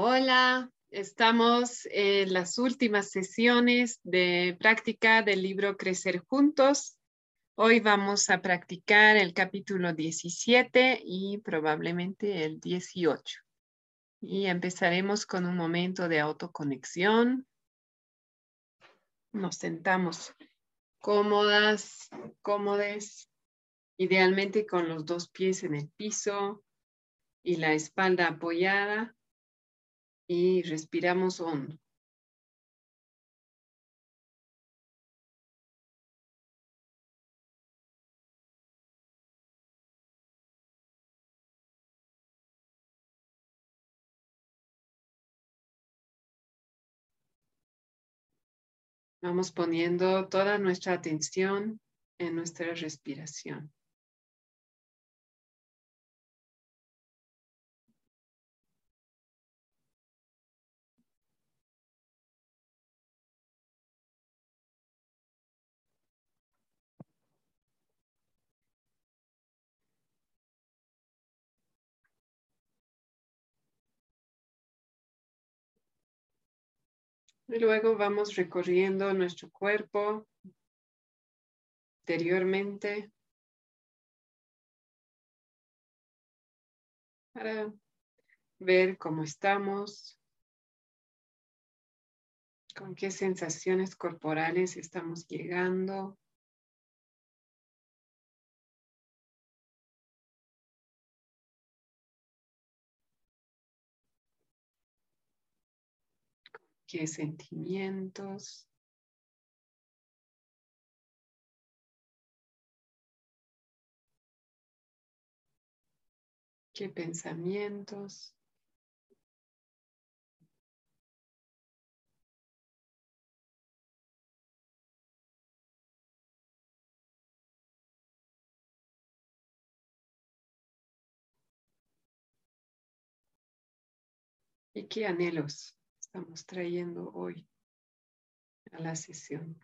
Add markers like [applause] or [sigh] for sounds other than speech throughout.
Hola, estamos en las últimas sesiones de práctica del libro Crecer Juntos. Hoy vamos a practicar el capítulo 17 y probablemente el 18. Y empezaremos con un momento de autoconexión. Nos sentamos cómodas, cómodes, idealmente con los dos pies en el piso y la espalda apoyada y respiramos hondo. Vamos poniendo toda nuestra atención en nuestra respiración. Luego vamos recorriendo nuestro cuerpo interiormente para ver cómo estamos, con qué sensaciones corporales estamos llegando. Qué sentimientos. qué pensamientos. ¿Y qué anhelos? Estamos trayendo hoy a la sesión.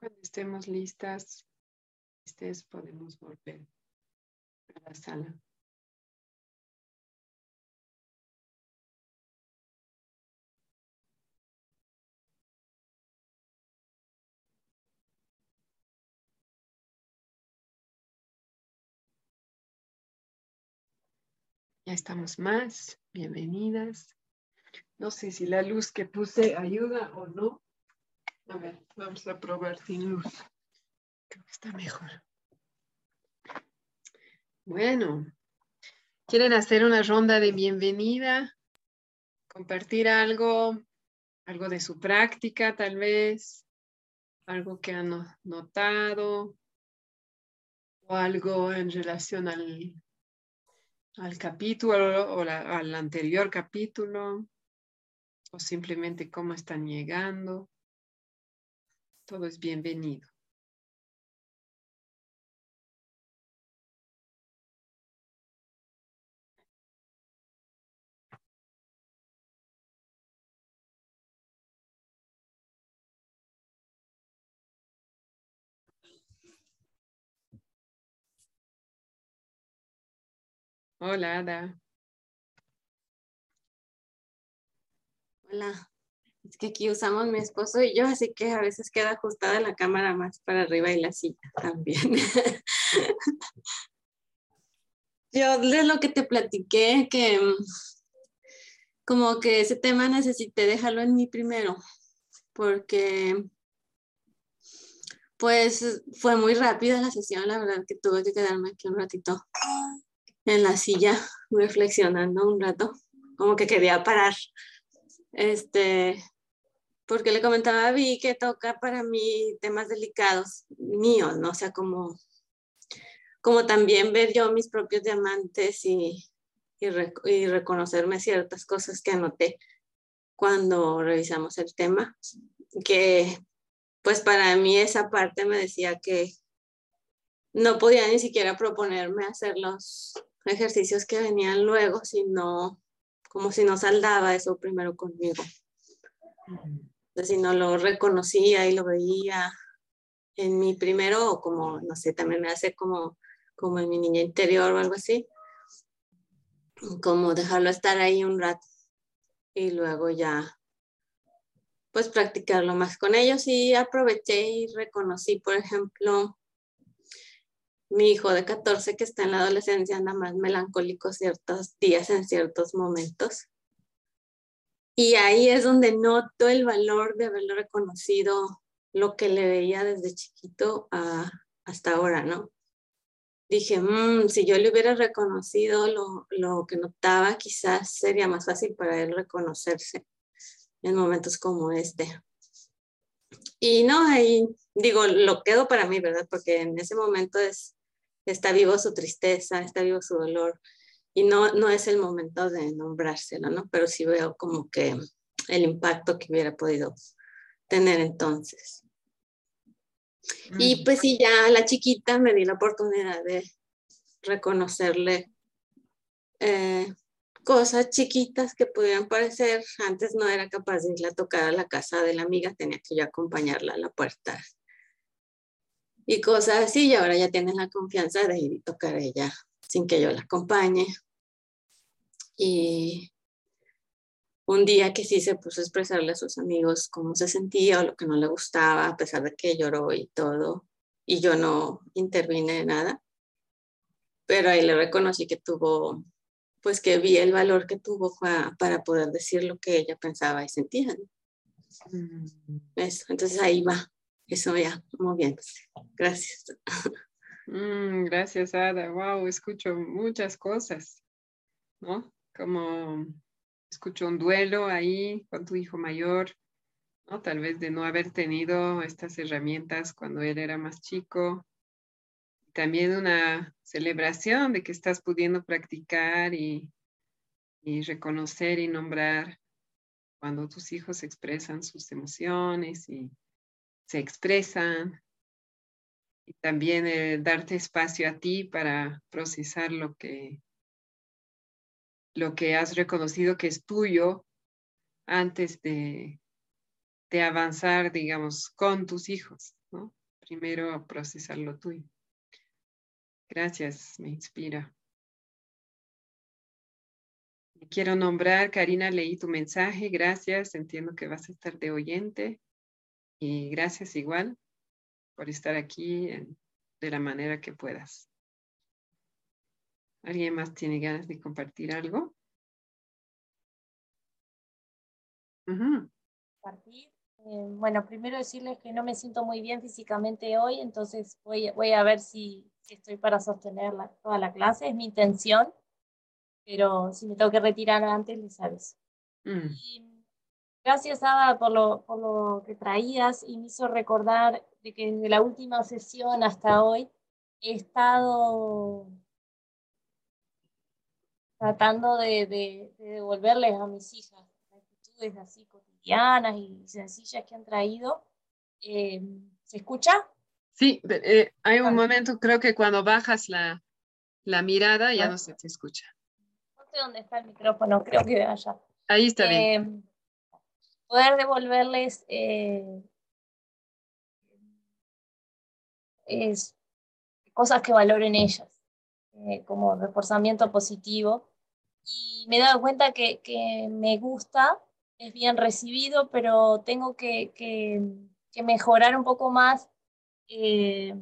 Cuando estemos listas, listes, podemos volver a la sala. Ya estamos más. Bienvenidas. No sé si la luz que puse ayuda o no. A ver, vamos a probar sin luz. Creo que está mejor. Bueno, ¿quieren hacer una ronda de bienvenida? Compartir algo, algo de su práctica tal vez, algo que han notado o algo en relación al, al capítulo o al anterior capítulo o simplemente cómo están llegando todo es bienvenido. Hola, Ada. Hola. Que aquí usamos mi esposo y yo, así que a veces queda ajustada la cámara más para arriba y la silla también. [laughs] yo de lo que te platiqué, que mm, como que ese tema necesité dejarlo en mí primero, porque pues fue muy rápida la sesión, la verdad que tuve que quedarme aquí un ratito en la silla reflexionando un rato, como que quería parar Este, porque le comentaba a Vi que toca para mí temas delicados míos, ¿no? O sea, como, como también ver yo mis propios diamantes y, y, reconocerme ciertas cosas que anoté cuando revisamos el tema, que pues para mí esa parte me decía que no podía ni siquiera proponerme hacer los ejercicios que venían luego, sino como si no saldaba eso primero conmigo. si no lo reconocía y lo veía en mi primero, o como, no sé, también me hace como, como en mi niña interior o algo así, como dejarlo estar ahí un rato y luego ya pues practicarlo más con ellos y aproveché y reconocí, por ejemplo, mi hijo de 14 que está en la adolescencia anda más melancólico ciertos días en ciertos momentos. Y ahí es donde noto el valor de haberlo reconocido lo que le veía desde chiquito hasta ahora, ¿no? Dije, mm, si yo le hubiera reconocido lo, lo que notaba, quizás sería más fácil para él reconocerse en momentos como este. Y no, ahí digo, lo quedo para mí, ¿verdad? Porque en ese momento es, está vivo su tristeza, está vivo su dolor y no, no es el momento de nombrárselo, ¿no? Pero sí veo como que el impacto que hubiera podido tener entonces. Y pues sí, ya la chiquita me di la oportunidad de reconocerle eh, cosas chiquitas que pudieran parecer. Antes no era capaz de irla a tocar a la casa de la amiga, tenía que yo acompañarla a la puerta. Y cosas así, y ahora ya tienen la confianza de ir y tocar a ella sin que yo la acompañe. Y un día que sí se puso a expresarle a sus amigos cómo se sentía o lo que no le gustaba, a pesar de que lloró y todo, y yo no intervine en nada. Pero ahí le reconocí que tuvo pues que vi el valor que tuvo para, poder decir lo que ella pensaba y sentía. Mm. Eso, entonces ahí va, eso ya, muy bien, gracias. [laughs] Mm, gracias, Ada. Wow, escucho muchas cosas, ¿no? Como escucho un duelo ahí con tu hijo mayor, ¿no? Tal vez de no haber tenido estas herramientas cuando él era más chico, también una celebración de que estás pudiendo practicar y, reconocer y nombrar cuando tus hijos expresan sus emociones y se expresan. También eh, darte espacio a ti para procesar lo que, lo que has reconocido que es tuyo antes de, de avanzar, digamos, con tus hijos, ¿no? Primero procesar lo tuyo. Gracias, me inspira. Quiero nombrar, Karina, leí tu mensaje, gracias, entiendo que vas a estar de oyente y gracias igual por estar aquí de la manera que puedas. ¿Alguien más tiene ganas de compartir algo? Compartir. Eh, bueno, primero decirles que no me siento muy bien físicamente hoy, entonces voy, voy a ver si estoy para sostener toda la clase, es mi intención, pero si me tengo que retirar antes, les aviso. Mm. Gracias, Ada, por lo, por lo que traías y me hizo recordar de que desde la última sesión hasta hoy he estado tratando de, de, devolverles a mis hijas actitudes así cotidianas y sencillas que han traído. Eh, ¿Se escucha? Sí, eh, hay un momento, creo que cuando bajas la, la mirada ya no se te escucha. No sé dónde está el micrófono, creo que allá. Ahí está bien. Poder devolverles eh, cosas que valoren ellas, eh, como reforzamiento positivo. Y me he dado cuenta que, que me gusta, es bien recibido, pero tengo que, que, mejorar un poco más eh,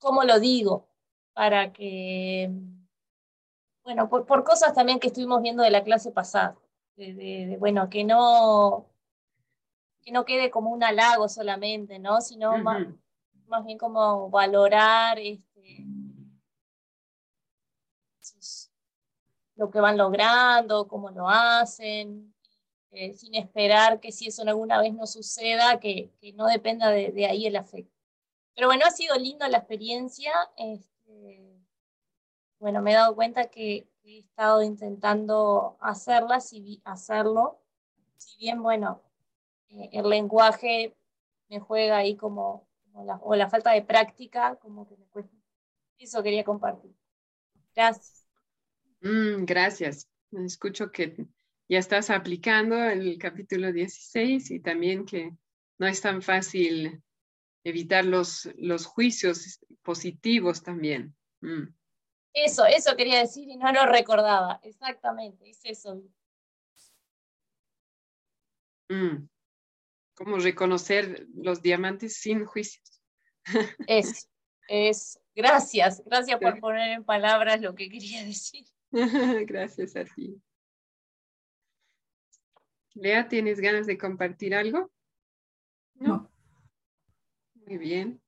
cómo lo digo, para que, bueno, por, cosas también que estuvimos viendo de la clase pasada, de, bueno, que no, que no quede como un halago solamente, ¿no? Sino más, más, bien como valorar este, lo que van logrando, cómo lo hacen, eh, sin esperar que si eso alguna vez no suceda, que, no dependa de, ahí el afecto. Pero bueno, ha sido linda la experiencia. Este, bueno, me he dado cuenta que he estado intentando hacerla, si, hacerlo, si bien, bueno, eh, el lenguaje me juega ahí como, la, o la falta de práctica, como que me cuesta. Eso quería compartir. Gracias. Mm, gracias. Escucho que ya estás aplicando el capítulo 16 y también que no es tan fácil evitar los, los juicios positivos también. Mm. Eso, eso quería decir y no lo recordaba. Exactamente, es eso. Mm. Como reconocer los diamantes sin juicios. [laughs] Es, es. Gracias, gracias por poner en palabras lo que quería decir. [laughs] gracias a ti. Lea, ¿tienes ganas de compartir algo? No. Muy bien.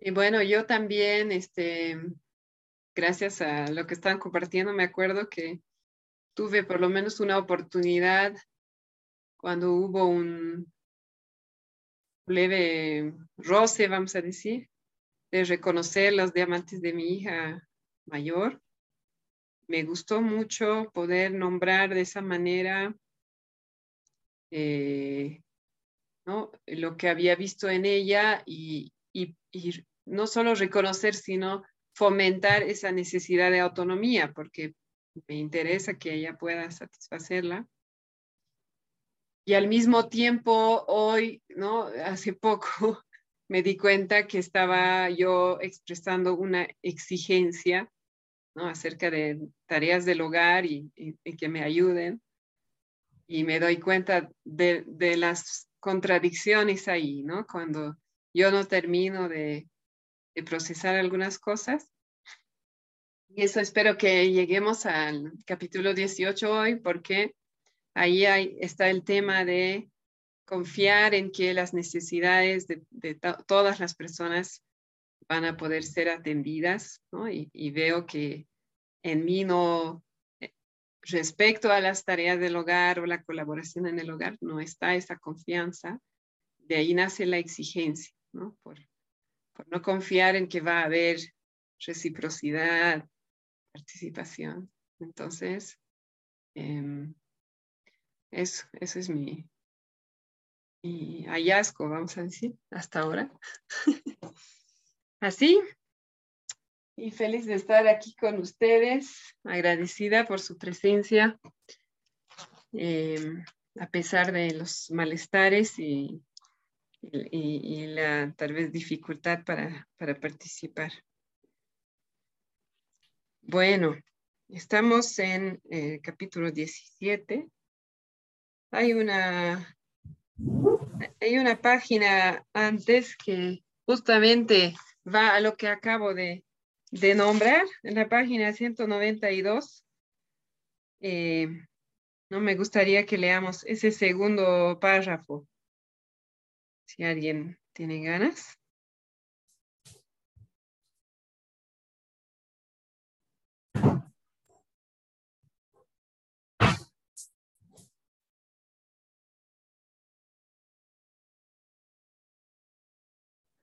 Y bueno, yo también, este, gracias a lo que están compartiendo, me acuerdo que tuve por lo menos una oportunidad cuando hubo un leve roce, vamos a decir, de reconocer los diamantes de mi hija mayor. Me gustó mucho poder nombrar de esa manera eh, ¿no? lo que había visto en ella y, no solo reconocer, sino fomentar esa necesidad de autonomía, porque me interesa que ella pueda satisfacerla. Y al mismo tiempo, hoy, ¿no? Hace poco [laughs] me di cuenta que estaba yo expresando una exigencia, ¿no? Acerca de tareas del hogar y que me ayuden y me doy cuenta de, las contradicciones ahí, ¿no? Cuando yo no termino de, de, procesar algunas cosas. Y eso espero que lleguemos al capítulo 18 hoy, porque ahí está el tema de confiar en que las necesidades de, todas las personas van a poder ser atendidas. Y, veo que en mí no, respecto a las tareas del hogar o la colaboración en el hogar, no está esa confianza. De ahí nace la exigencia, ¿no? Por, no confiar en que va a haber reciprocidad, participación. Entonces, em, eso, es mi, hallazgo, vamos a decir, hasta ahora. [laughs] Así, y feliz de estar aquí con ustedes, agradecida por su presencia, em, a pesar de los malestares y, y, la tal vez dificultad para, para participar. Bueno, estamos en el capítulo 17. Hay una, hay una página antes que justamente va a lo que acabo de, de nombrar en la página 192. Eh, no me gustaría que leamos ese segundo párrafo. Si alguien tiene ganas.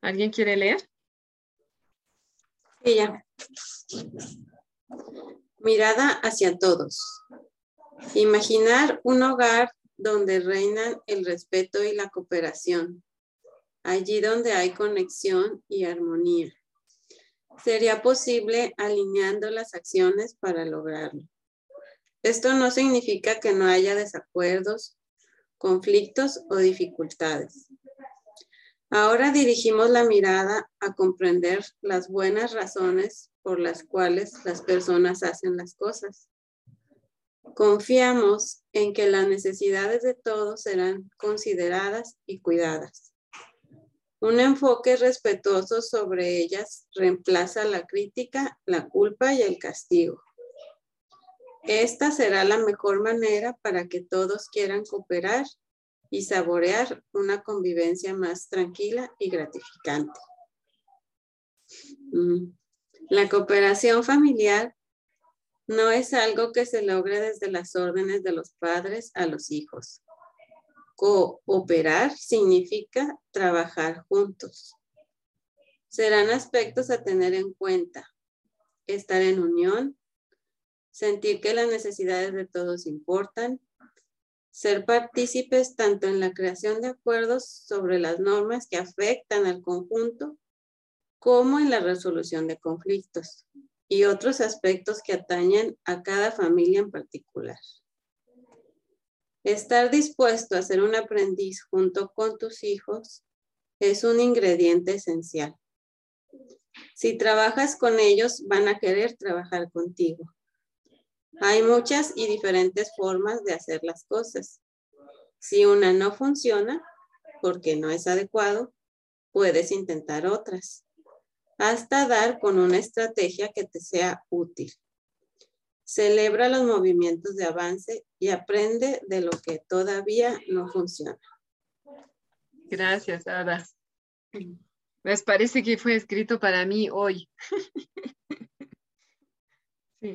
¿Alguien quiere leer? Ella. Mirada hacia todos. Imaginar un hogar donde reinan el respeto y la cooperación, allí donde hay conexión y armonía. Sería posible alineando las acciones para lograrlo. Esto no significa que no haya desacuerdos, conflictos o dificultades. Ahora dirigimos la mirada a comprender las buenas razones por las cuales las personas hacen las cosas. Confiamos en que las necesidades de todos serán consideradas y cuidadas. Un enfoque respetuoso sobre ellas reemplaza la crítica, la culpa y el castigo. Esta será la mejor manera para que todos quieran cooperar y saborear una convivencia más tranquila y gratificante. Mm. La cooperación familiar no es algo que se logre desde las órdenes de los padres a los hijos. Cooperar significa trabajar juntos. Serán aspectos a tener en cuenta. Estar en unión, sentir que las necesidades de todos importan, ser partícipes tanto en la creación de acuerdos sobre las normas que afectan al conjunto como en la resolución de conflictos y otros aspectos que atañen a cada familia en particular. Estar dispuesto a ser un aprendiz junto con tus hijos es un ingrediente esencial. Si trabajas con ellos, van a querer trabajar contigo. Hay muchas y diferentes formas de hacer las cosas. Si una no funciona, porque no es adecuado, puedes intentar otras, hasta dar con una estrategia que te sea útil. Celebra los movimientos de avance y aprende de lo que todavía no funciona. Gracias, Ada. Me parece que fue escrito para mí hoy. [laughs] sí.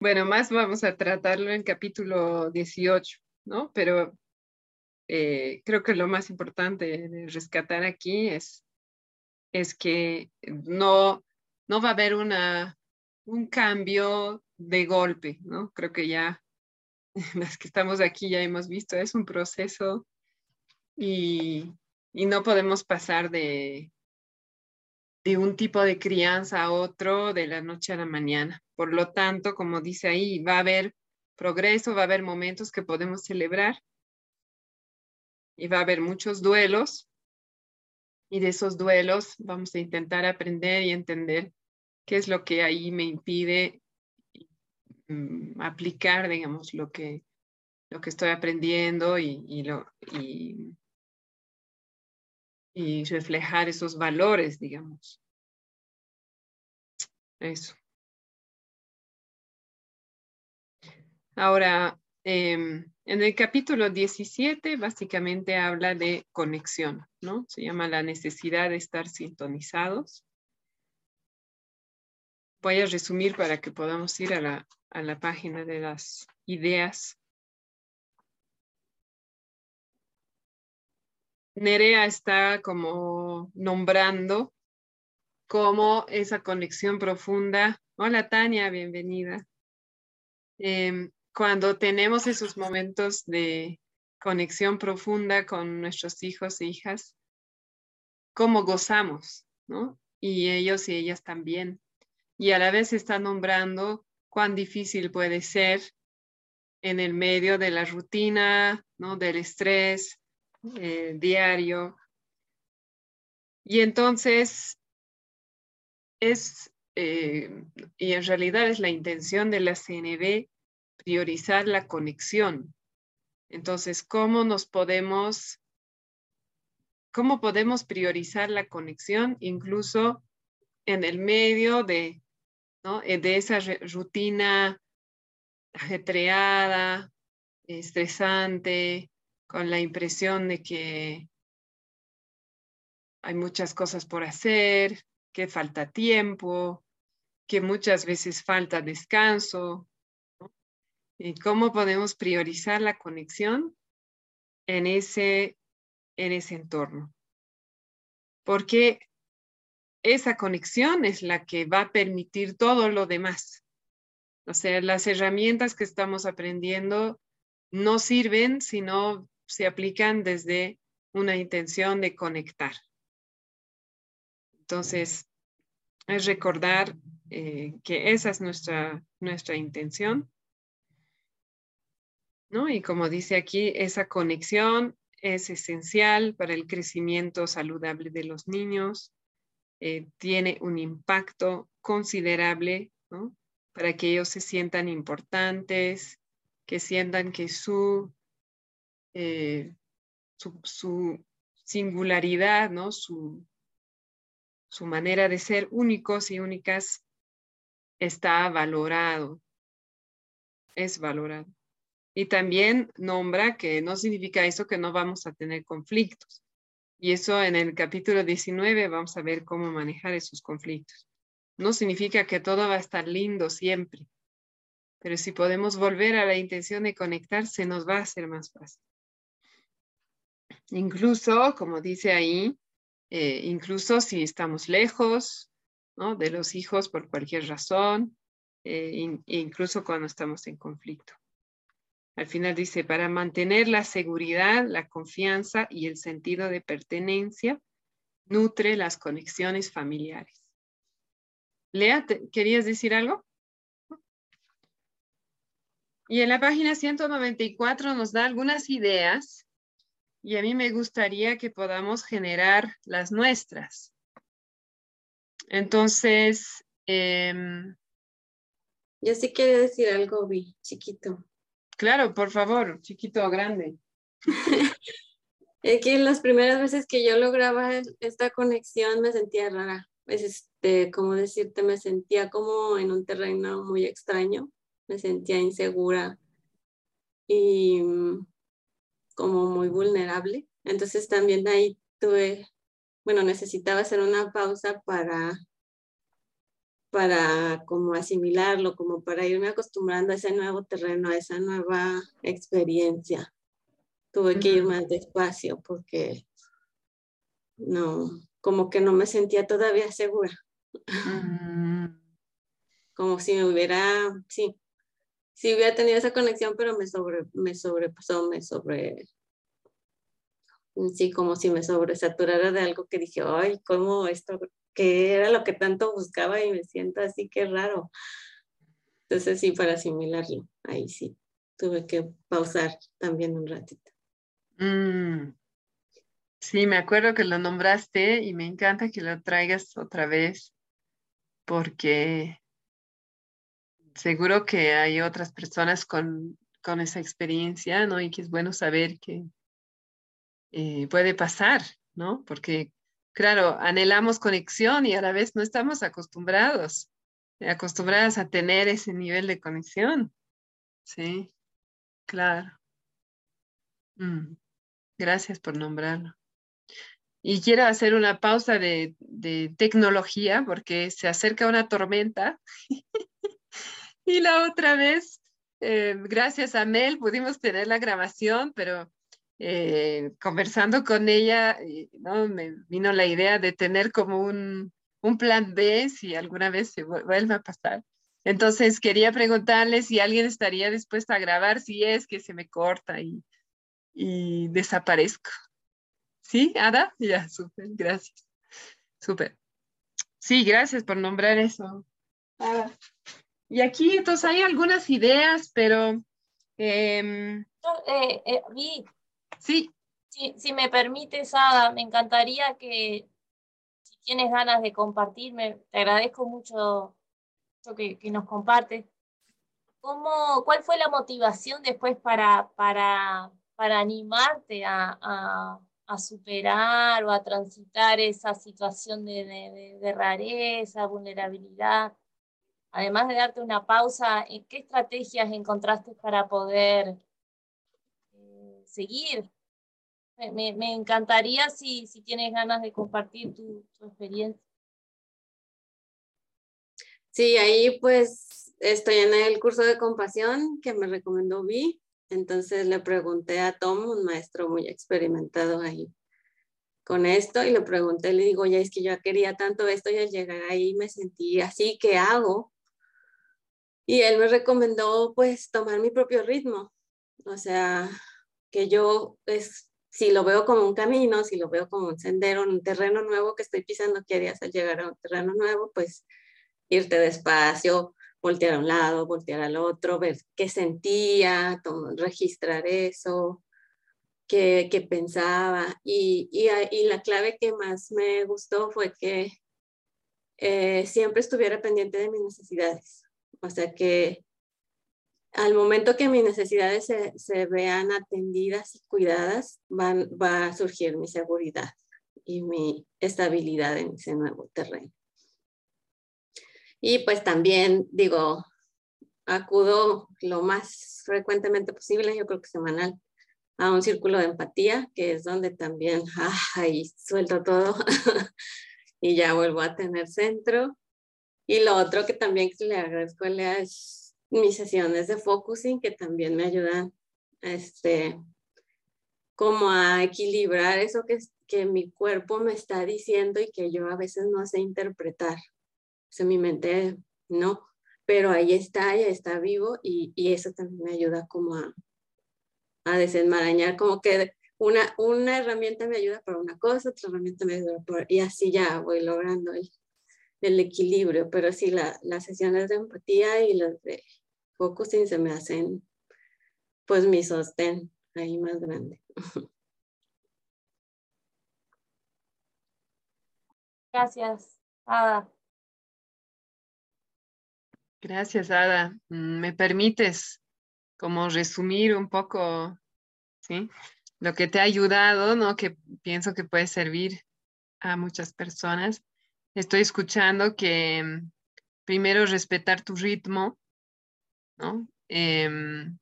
Bueno, más vamos a tratarlo en capítulo 18, ¿no? Pero eh, creo que lo más importante de rescatar aquí es, es que no, no va a haber una, un cambio de golpe, ¿no? Creo que ya [laughs] las que estamos aquí ya hemos visto, es un proceso y, y no podemos pasar de, de un tipo de crianza a otro de la noche a la mañana. Por lo tanto, como dice ahí, va a haber progreso, va a haber momentos que podemos celebrar y va a haber muchos duelos. Y de esos duelos vamos a intentar aprender y entender qué es lo que ahí me impide mm, aplicar, digamos, lo que, lo que estoy aprendiendo y, lo, y y reflejar esos valores, digamos. Eso. Ahora, em, en el capítulo 17 básicamente habla de conexión, ¿no? Se llama la necesidad de estar sintonizados. Voy a resumir para que podamos ir a la, a la página de las ideas Nerea está como nombrando como esa conexión profunda. Hola Tania, bienvenida. Em, cuando tenemos esos momentos de conexión profunda con nuestros hijos e hijas, cómo gozamos, ¿no? Y ellos y ellas también. Y a la vez está nombrando cuán difícil puede ser en el medio de la rutina, ¿no? Del estrés, eh, diario. Y entonces es, eh, y en realidad es la intención de la CNB priorizar la conexión. Entonces, ¿cómo nos podemos, cómo podemos priorizar la conexión incluso en el medio de, ¿no? Eh, de esa rutina ajetreada, estresante, con la impresión de que hay muchas cosas por hacer, que falta tiempo, que muchas veces falta descanso. ¿Y cómo podemos priorizar la conexión en ese, en ese entorno? Porque esa conexión es la que va a permitir todo lo demás. O sea, las herramientas que estamos aprendiendo no sirven si no se aplican desde una intención de conectar. Entonces, es recordar eh, que esa es nuestra, nuestra intención. ¿No? Y como dice aquí, esa conexión es esencial para el crecimiento saludable de los niños. Eh, tiene un impacto considerable para que ellos se sientan importantes, que sientan que su eh, su, singularidad, ¿no? Su, su manera de ser únicos y únicas está valorado, es valorado. Y también nombra que no significa eso que no vamos a tener conflictos. Y eso en el capítulo 19 vamos a ver cómo manejar esos conflictos. No significa que todo va a estar lindo siempre. pero si podemos volver a la intención de conectarse, nos va a ser más fácil. Incluso, como dice ahí, eh, incluso si estamos lejos de los hijos por cualquier razón, eh, incluso cuando estamos en conflicto. Al final dice, para mantener la seguridad, la confianza y el sentido de pertenencia, nutre las conexiones familiares. Lea, ¿querías decir algo? Y en la página 194 nos da algunas ideas y a mí me gustaría que podamos generar las nuestras. Entonces, em, yo sí quiero decir algo, Vi, chiquito. Claro, por favor, chiquito o grande. [laughs] es que las primeras veces que yo lograba esta conexión me sentía rara. Es este, como decirte, me sentía como en un terreno muy extraño, me sentía insegura y mm, como muy vulnerable. Entonces también ahí tuve, bueno, necesitaba hacer una pausa para para como asimilarlo, como para irme acostumbrando a ese nuevo terreno, a esa nueva experiencia. Tuve que ir más despacio porque no, como que no me sentía todavía segura. Como si me hubiera, sí, si hubiera tenido esa conexión, pero me, sobre, me sobrepasó, me sobre, sí, como si me sobresaturara de algo que dije, ay, ¿cómo esto que era lo que tanto buscaba y me siento así que raro. Entonces sí, para asimilarlo, ahí sí, tuve que pausar también un ratito. Mm. Sí, me acuerdo que lo nombraste y me encanta que lo traigas otra vez porque seguro que hay otras personas con, con esa experiencia, ¿no? Y que es bueno saber que eh, puede pasar, ¿no? Porque claro, anhelamos conexión y a la vez no estamos acostumbrados, acostumbradas a tener ese nivel de conexión. Sí, claro. Mm, gracias por nombrarlo. Y quiero hacer una pausa de, tecnología porque se acerca una tormenta. [laughs] y la otra vez, eh, gracias a Mel, pudimos tener la grabación, pero eh, conversando con ella, ¿no? me vino la idea de tener como un, plan B si alguna vez se vuelve a pasar. Entonces quería preguntarle si alguien estaría dispuesto a grabar si es que se me corta y, y desaparezco. ¿Sí, Ada? [laughs] Ya, súper, gracias. Súper. Sí, gracias por nombrar eso. Y aquí, entonces, hay algunas ideas, pero... Em, eh, eh, Sí. Si, me permites, Ada, me encantaría que, si tienes ganas de compartirme, te agradezco mucho lo que, nos compartes. ¿Cómo, ¿Cuál fue la motivación después para, para, para animarte a, superar o a transitar esa situación de, de, rareza, vulnerabilidad? Además de darte una pausa, ¿qué estrategias encontraste para poder seguir. Me, me encantaría si, si, tienes ganas de compartir tu, tu, experiencia. Sí, ahí pues estoy en el curso de compasión que me recomendó Vi. Entonces le pregunté a Tom, un maestro muy experimentado ahí con esto, y le pregunté, le digo, ya es que yo quería tanto esto y al llegar ahí me sentí así, ¿qué hago? Y él me recomendó pues tomar mi propio ritmo, o sea, que yo es, si lo veo como un camino, si lo veo como un sendero, un terreno nuevo que estoy pisando, ¿qué harías al llegar a un terreno nuevo? Pues irte despacio, voltear a un lado, voltear al otro, ver qué sentía, registrar eso, qué, qué pensaba. Y, y, y, la clave que más me gustó fue que eh, siempre estuviera pendiente de mis necesidades. O sea, que al momento que mis necesidades se, vean atendidas y cuidadas, va a surgir mi seguridad y mi estabilidad en ese nuevo terreno. Y pues también digo, acudo lo más frecuentemente posible, yo creo que semanal, a un círculo de empatía, que es donde también, [laughs] ahí suelto todo [laughs] y ya vuelvo a tener centro. Y lo otro que también le agradezco es mis sesiones de focusing que también me ayudan este, como a equilibrar eso que, que mi cuerpo me está diciendo y que yo a veces no sé interpretar. O sea, mi mente no, pero ahí está, ya está vivo y, y eso también me ayuda como a, a desenmarañar, como que una, una herramienta me ayuda para una cosa, otra herramienta me ayuda por, y así ya voy logrando el, el equilibrio, pero sí, la, las sesiones de empatía y las de focusing se me hacen pues mi sostén ahí más grande. [laughs] Gracias, Ada. Gracias, Ada. Mm, ¿Me permites como resumir un poco, ¿sí? Lo que te ha ayudado, ¿no? Que pienso que puede servir a muchas personas. Estoy escuchando que mm, primero respetar tu ritmo, ¿no? Em,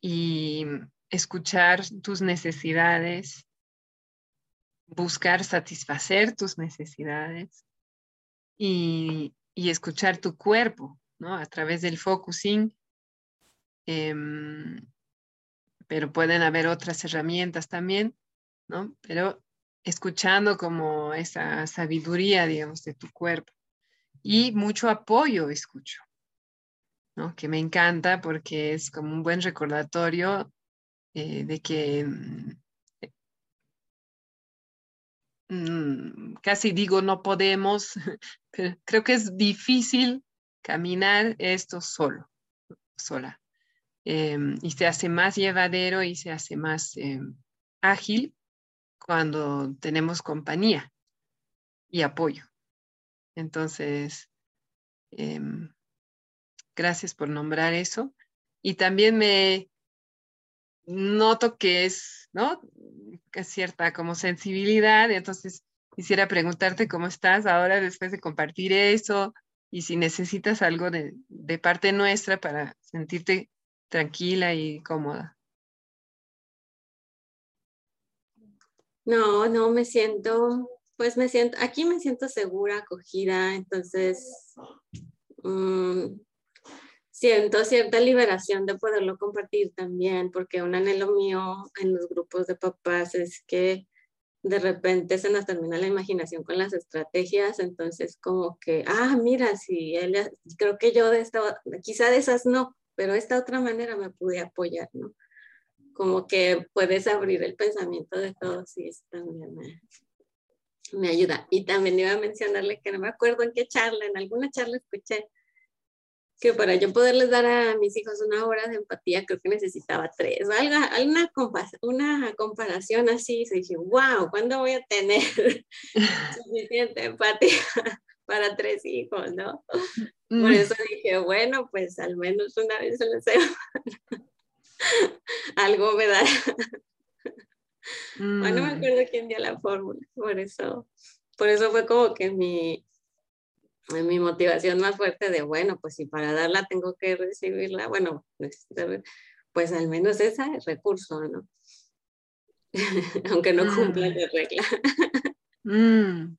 y escuchar tus necesidades, buscar satisfacer tus necesidades y, escuchar tu cuerpo, ¿no? A través del focusing. Em, pero pueden haber otras herramientas también, ¿no? Pero escuchando como esa sabiduría, digamos, de tu cuerpo. Y mucho apoyo escucho, Que me encanta porque es como un buen recordatorio eh, de que mm, mm, casi digo no podemos, [laughs] pero creo que es difícil caminar esto solo, sola. Em, y se hace más llevadero y se hace más em, ágil cuando tenemos compañía y apoyo. Entonces, em, gracias por nombrar eso. Y también me noto que es, ¿no? Que cierta como sensibilidad. Entonces, quisiera preguntarte cómo estás ahora después de compartir eso y si necesitas algo de, de parte nuestra para sentirte tranquila y cómoda. No, no, me siento, pues me siento, aquí me siento segura, acogida, entonces mm, siento cierta liberación de poderlo compartir también, porque un anhelo mío en los grupos de papás es que de repente se nos termina la imaginación con las estrategias, entonces como que, ah, mira, si él, creo que yo de esta, quizá de esas no, pero esta otra manera me pude apoyar, ¿no? como que puedes abrir el pensamiento de todos y eso también me, me ayuda. Y también iba a mencionarle que no me acuerdo en qué charla, en alguna charla escuché que para yo poderles dar a mis hijos una hora de empatía, creo que necesitaba tres, alguna una comparación así, y dije, wow, ¿cuándo voy a tener [laughs] suficiente empatía para tres hijos, no? Por mm. eso dije, bueno, pues al menos una vez en la semana [laughs] algo me da. no me mm. acuerdo quién dio la fórmula, por eso, por eso fue como que mi, mi motivación más fuerte de, bueno, pues si para darla tengo que recibirla, bueno, pues al menos ese recurso, ¿no? [laughs] Aunque no cumpla mm. la regla. Mm.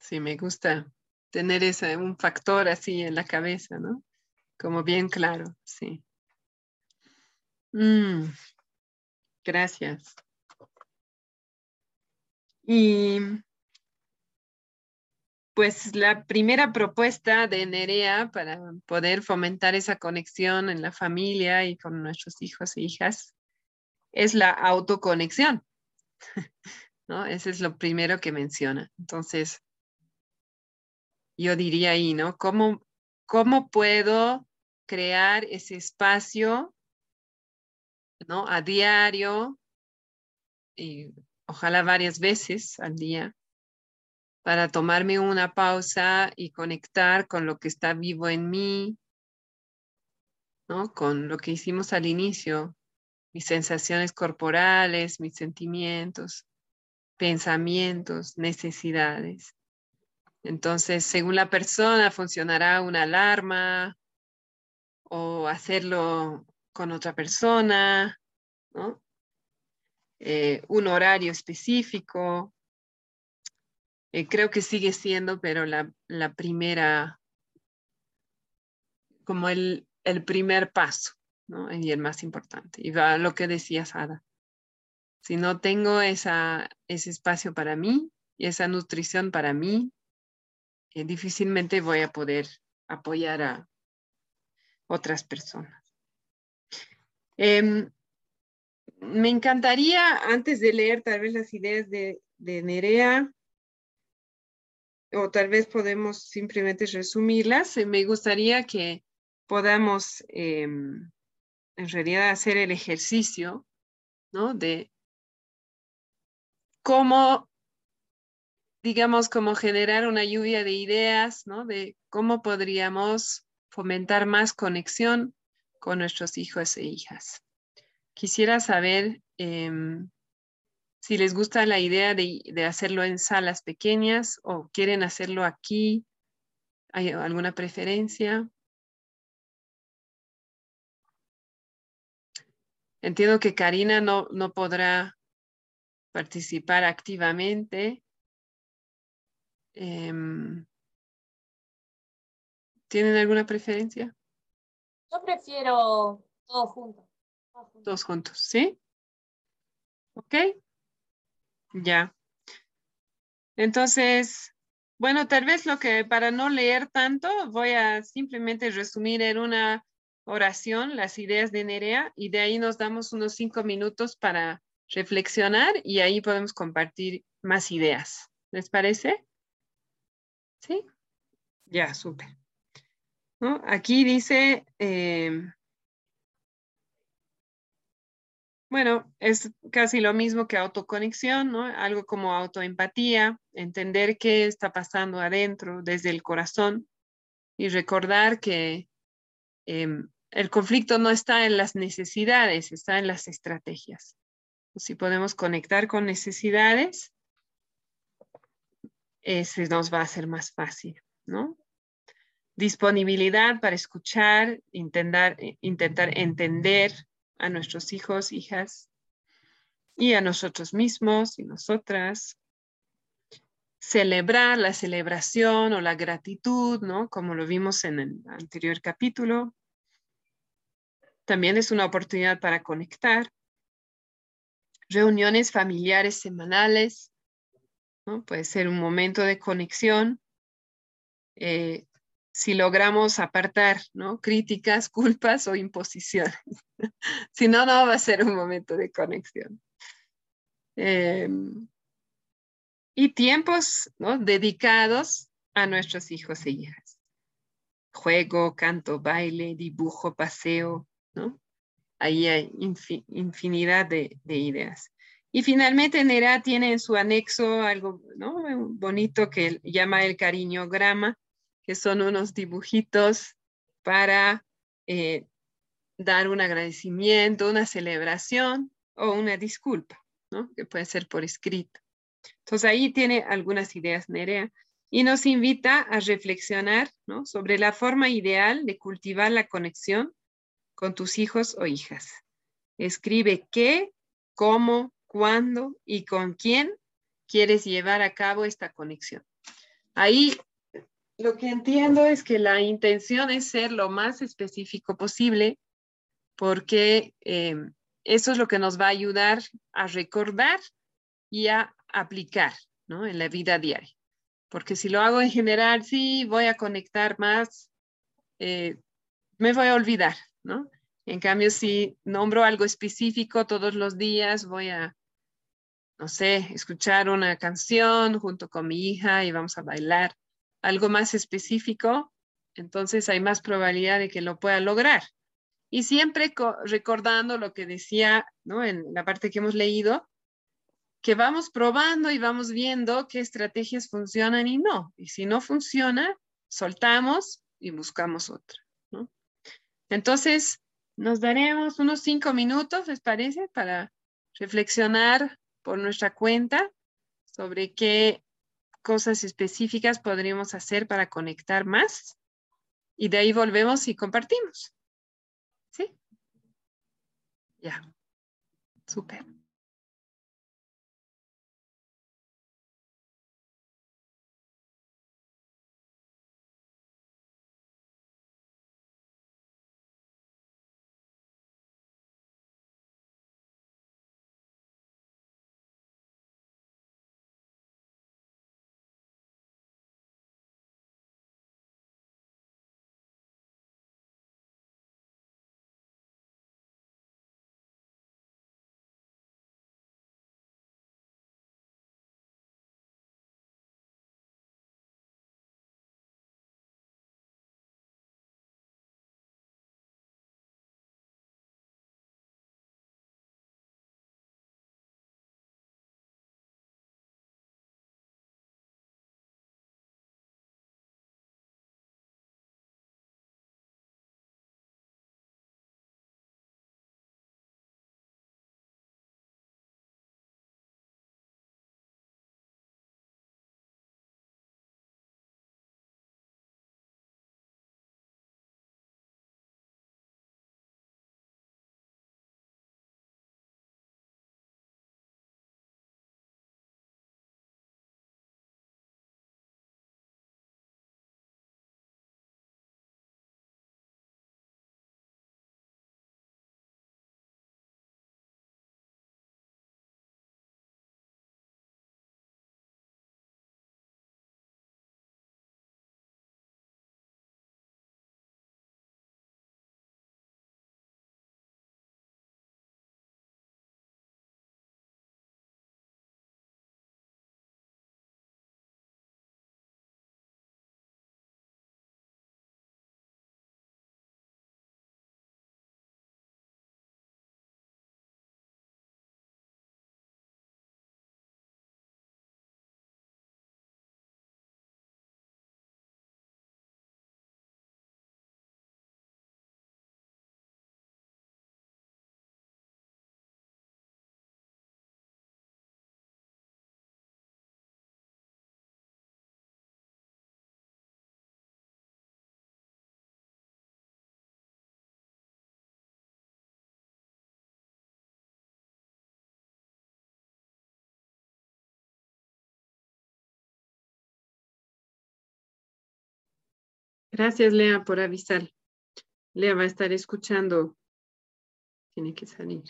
Sí, me gusta tener ese, un factor así en la cabeza, ¿no? Como bien claro, sí. Mm, gracias. Y pues la primera propuesta de Nerea para poder fomentar esa conexión en la familia y con nuestros hijos e hijas es la autoconexión. [laughs] ¿No? Ese es lo primero que menciona. Entonces, yo diría ahí, ¿no? ¿Cómo, cómo puedo crear ese espacio ¿no? A diario y ojalá varias veces al día para tomarme una pausa y conectar con lo que está vivo en mí, ¿no? Con lo que hicimos al inicio, mis sensaciones corporales, mis sentimientos, pensamientos, necesidades. Entonces, según la persona, funcionará una alarma o hacerlo con otra persona. Eh, un horario específico. Eh, creo que sigue siendo, pero la, la primera como el, el primer paso, ¿no? Y el más importante. Y va lo que decía Ada. Si no tengo esa, ese espacio para mí y esa nutrición para mí, eh, difícilmente voy a poder apoyar a otras personas. Em, me encantaría, antes de leer tal vez las ideas de, de Nerea, o tal vez podemos simplemente resumirlas, eh, me gustaría que podamos em, en realidad hacer el ejercicio, ¿no? De cómo, digamos, cómo generar una lluvia de ideas, ¿no? De cómo podríamos fomentar más conexión con nuestros hijos e hijas. Quisiera saber em, si les gusta la idea de, de, hacerlo en salas pequeñas o quieren hacerlo aquí. ¿Hay alguna preferencia? Entiendo que Karina no, no podrá participar activamente. Eh, ¿Tienen alguna preferencia? Yo prefiero todos juntos. Todos juntos, ¿sí? Ok. Ya. Entonces, bueno, tal vez lo que para no leer tanto, voy a simplemente resumir en una oración las ideas de Nerea y de ahí nos damos unos cinco minutos para reflexionar y ahí podemos compartir más ideas. ¿Les parece? ¿Sí? Ya, súper. Aquí dice, eh, bueno, es casi lo mismo que autoconexión, ¿no? Algo como autoempatía, entender qué está pasando adentro desde el corazón y recordar que eh, el conflicto no está en las necesidades, está en las estrategias. Si podemos conectar con necesidades, ese nos va a ser más fácil, ¿no? Disponibilidad para escuchar, intentar, intentar entender a nuestros hijos, hijas y a nosotros mismos y nosotras. Celebrar la celebración o la gratitud, ¿no? Como lo vimos en el anterior capítulo. También es una oportunidad para conectar. Reuniones familiares semanales, ¿no? puede ser un momento de conexión. Eh, si logramos apartar ¿no? críticas, culpas o imposiciones. [laughs] si no, no va a ser un momento de conexión. Eh, y tiempos ¿no? dedicados a nuestros hijos e hijas. Juego, canto, baile, dibujo, paseo, ¿no? Ahí hay infinidad de, ideas. Y finalmente Nera tiene en su anexo algo ¿no? bonito que llama el cariñograma, que son unos dibujitos para eh, dar un agradecimiento, una celebración o una disculpa, ¿no? que puede ser por escrito. Entonces ahí tiene algunas ideas Nerea y nos invita a reflexionar ¿no? sobre la forma ideal de cultivar la conexión con tus hijos o hijas. Escribe qué, cómo, cuándo y con quién quieres llevar a cabo esta conexión. Ahí lo que entiendo es que la intención es ser lo más específico posible porque eh, eso es lo que nos va a ayudar a recordar y a aplicar ¿no? en la vida diaria. Porque si lo hago en general, sí, voy a conectar más, eh, me voy a olvidar, ¿no? En cambio, si nombro algo específico todos los días, voy a, no sé, escuchar una canción junto con mi hija y vamos a bailar algo más específico, entonces hay más probabilidad de que lo pueda lograr. Y siempre recordando lo que decía ¿no? en la parte que hemos leído, que vamos probando y vamos viendo qué estrategias funcionan y no. Y si no funciona, soltamos y buscamos otra. Entonces, nos daremos unos cinco minutos, ¿les parece? Para reflexionar por nuestra cuenta sobre qué cosas específicas podríamos hacer para conectar más. Y de ahí volvemos y compartimos. ¿Sí? Ya. Súper. Gracias, Lea, por avisar. Lea va a estar escuchando. Tiene que salir.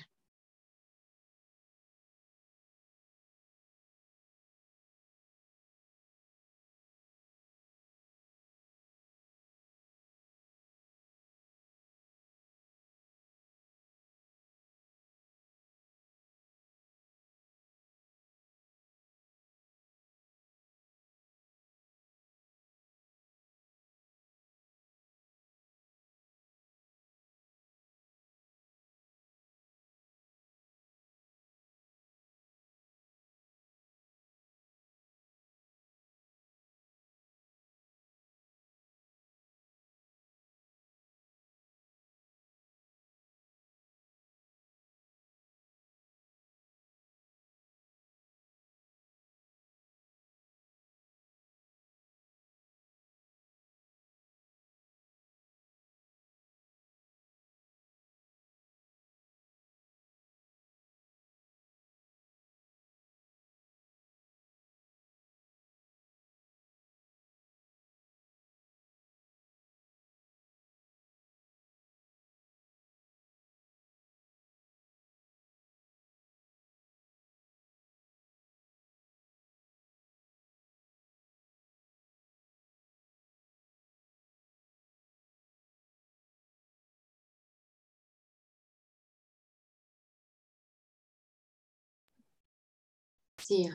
Sí.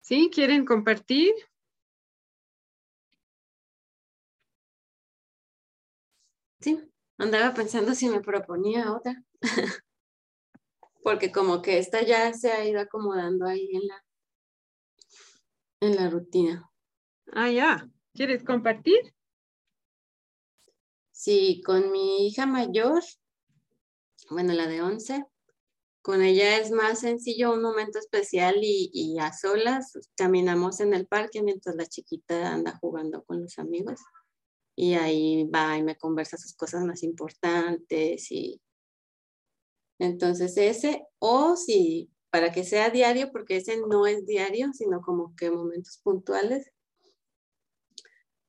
¿Sí? ¿Quieren compartir? Sí, andaba pensando si me proponía otra. [laughs] Porque como que esta ya se ha ido acomodando ahí en la, en la rutina. Ah, ya. ¿Quieres compartir? Sí, con mi hija mayor, bueno, la de 11, con ella es más sencillo un momento especial y, a solas caminamos en el parque mientras la chiquita anda jugando con los amigos. Y ahí va y me conversa sus cosas más importantes y entonces ese o si para que sea diario porque ese no es diario sino como que momentos puntuales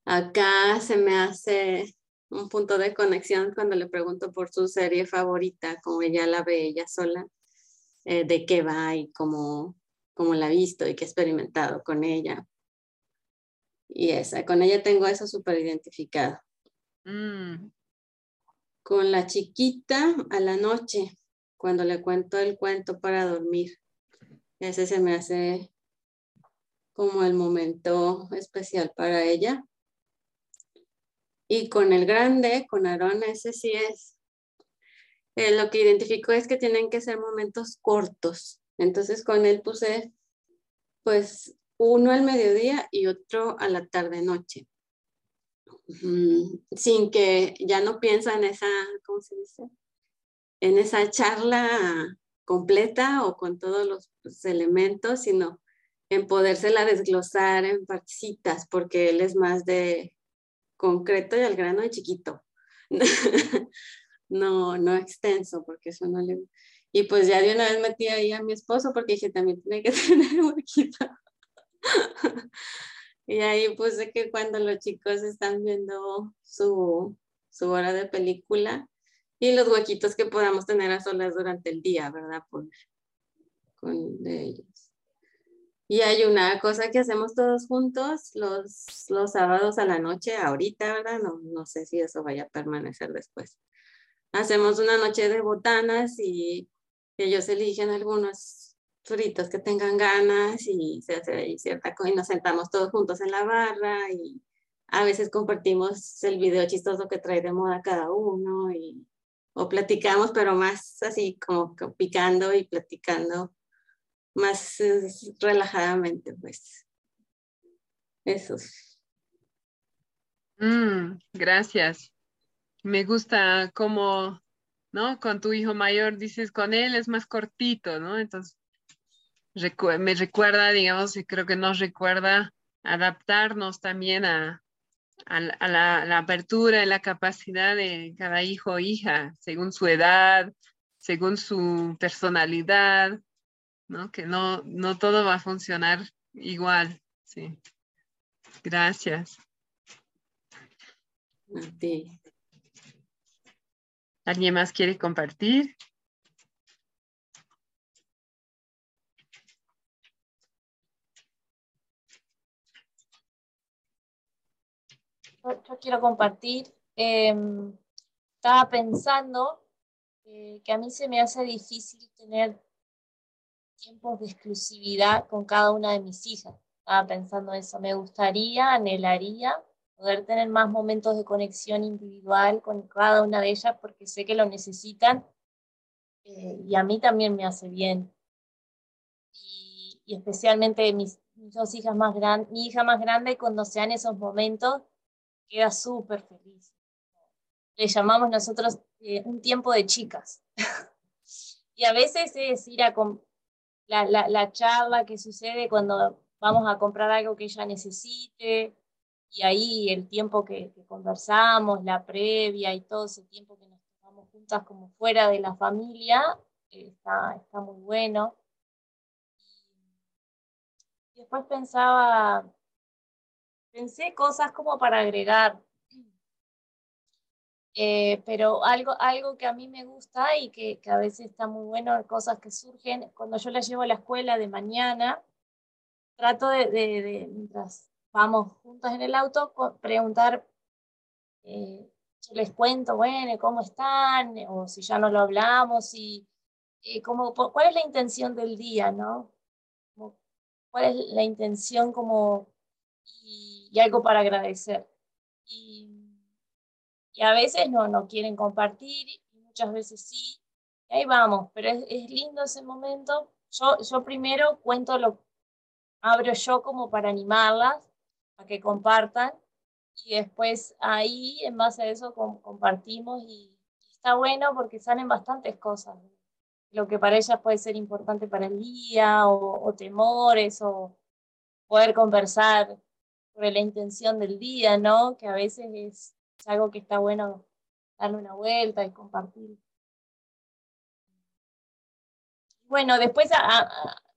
acá se me hace un punto de conexión cuando le pregunto por su serie favorita como ella la ve ella sola eh, de qué va y cómo, cómo la ha visto y qué ha experimentado con ella. Y esa, con ella tengo eso súper identificado. Mm. Con la chiquita a la noche, cuando le cuento el cuento para dormir. Ese se me hace como el momento especial para ella. Y con el grande, con Aarón, ese sí es eh, lo que identifico es que tienen que ser momentos cortos. Entonces con él puse pues uno al mediodía y otro a la tarde-noche. sin que ya no piensa en esa, ¿cómo se dice? En esa charla completa o con todos los pues, elementos, sino en podérsela desglosar en partecitas, porque él es más de concreto y al grano de chiquito. [laughs] no, no extenso, porque eso no le... Y pues ya de una vez metí ahí a mi esposo porque dije, también tiene que [laughs] tener huequito. [laughs] y ahí puse que cuando los chicos están viendo su, su hora de película y los huequitos que podamos tener a solas durante el día, ¿verdad? Con de ellos. Y hay una cosa que hacemos todos juntos los, los sábados a la noche, ahorita, ¿verdad? No, no sé si eso vaya a permanecer después hacemos una noche de botanas y ellos eligen algunos fritos que tengan ganas y se hace ahí cierta y nos sentamos todos juntos en la barra y a veces compartimos el video chistoso que trae de moda cada uno y o platicamos pero más así como picando y platicando más relajadamente pues. Eso. Mm, gracias me gusta como, ¿no? Con tu hijo mayor dices, con él es más cortito, ¿no? Entonces, me recuerda, digamos, y creo que nos recuerda adaptarnos también a, la, apertura y la capacidad de cada hijo o hija, según su edad, según su personalidad, ¿no? Que no, no todo va a funcionar igual, sí. Gracias. A. ¿Alguien más quiere compartir? Yo, quiero compartir. Em, estaba pensando eh, que a mí se me hace difícil tener tiempos de exclusividad con cada una de mis hijas. Estaba pensando eso. Me gustaría, anhelaría poder tener más momentos de conexión individual con cada una de ellas porque sé que lo necesitan eh, y a mí también me hace bien. Y, especialmente mis, dos hijas más grandes, mi hija más grande cuando sean esos momentos queda súper feliz. Le llamamos nosotros eh, un tiempo de chicas. [laughs] y a veces es ir a la, la, la charla que sucede cuando vamos a comprar algo que ella necesite, y ahí el tiempo que, conversamos, la previa y todo ese tiempo que nos tomamos juntas como fuera de la familia, eh, está, está muy bueno. Y después pensaba, pensé cosas como para agregar, eh, pero algo, algo que a mí me gusta y que, que, a veces está muy bueno, cosas que surgen, cuando yo la llevo a la escuela de mañana, trato de, de, de mientras vamos juntos en el auto, preguntar, eh, yo les cuento, bueno, ¿cómo están? O si ya no lo hablamos, y, eh, como, ¿cuál es la intención del día, no? ¿Cuál es la intención como, y, algo para agradecer? Y, y, a veces no, no quieren compartir, y muchas veces sí, y ahí vamos, pero es, es lindo ese momento. Yo, yo primero cuento lo, abro yo como para animarlas, a que compartan y después ahí en base a eso compartimos y, está bueno porque salen bastantes cosas. Lo que para ellas puede ser importante para el día o, temores o poder conversar sobre la intención del día, ¿no? Que a veces es, algo que está bueno darle una vuelta y compartir. Bueno, después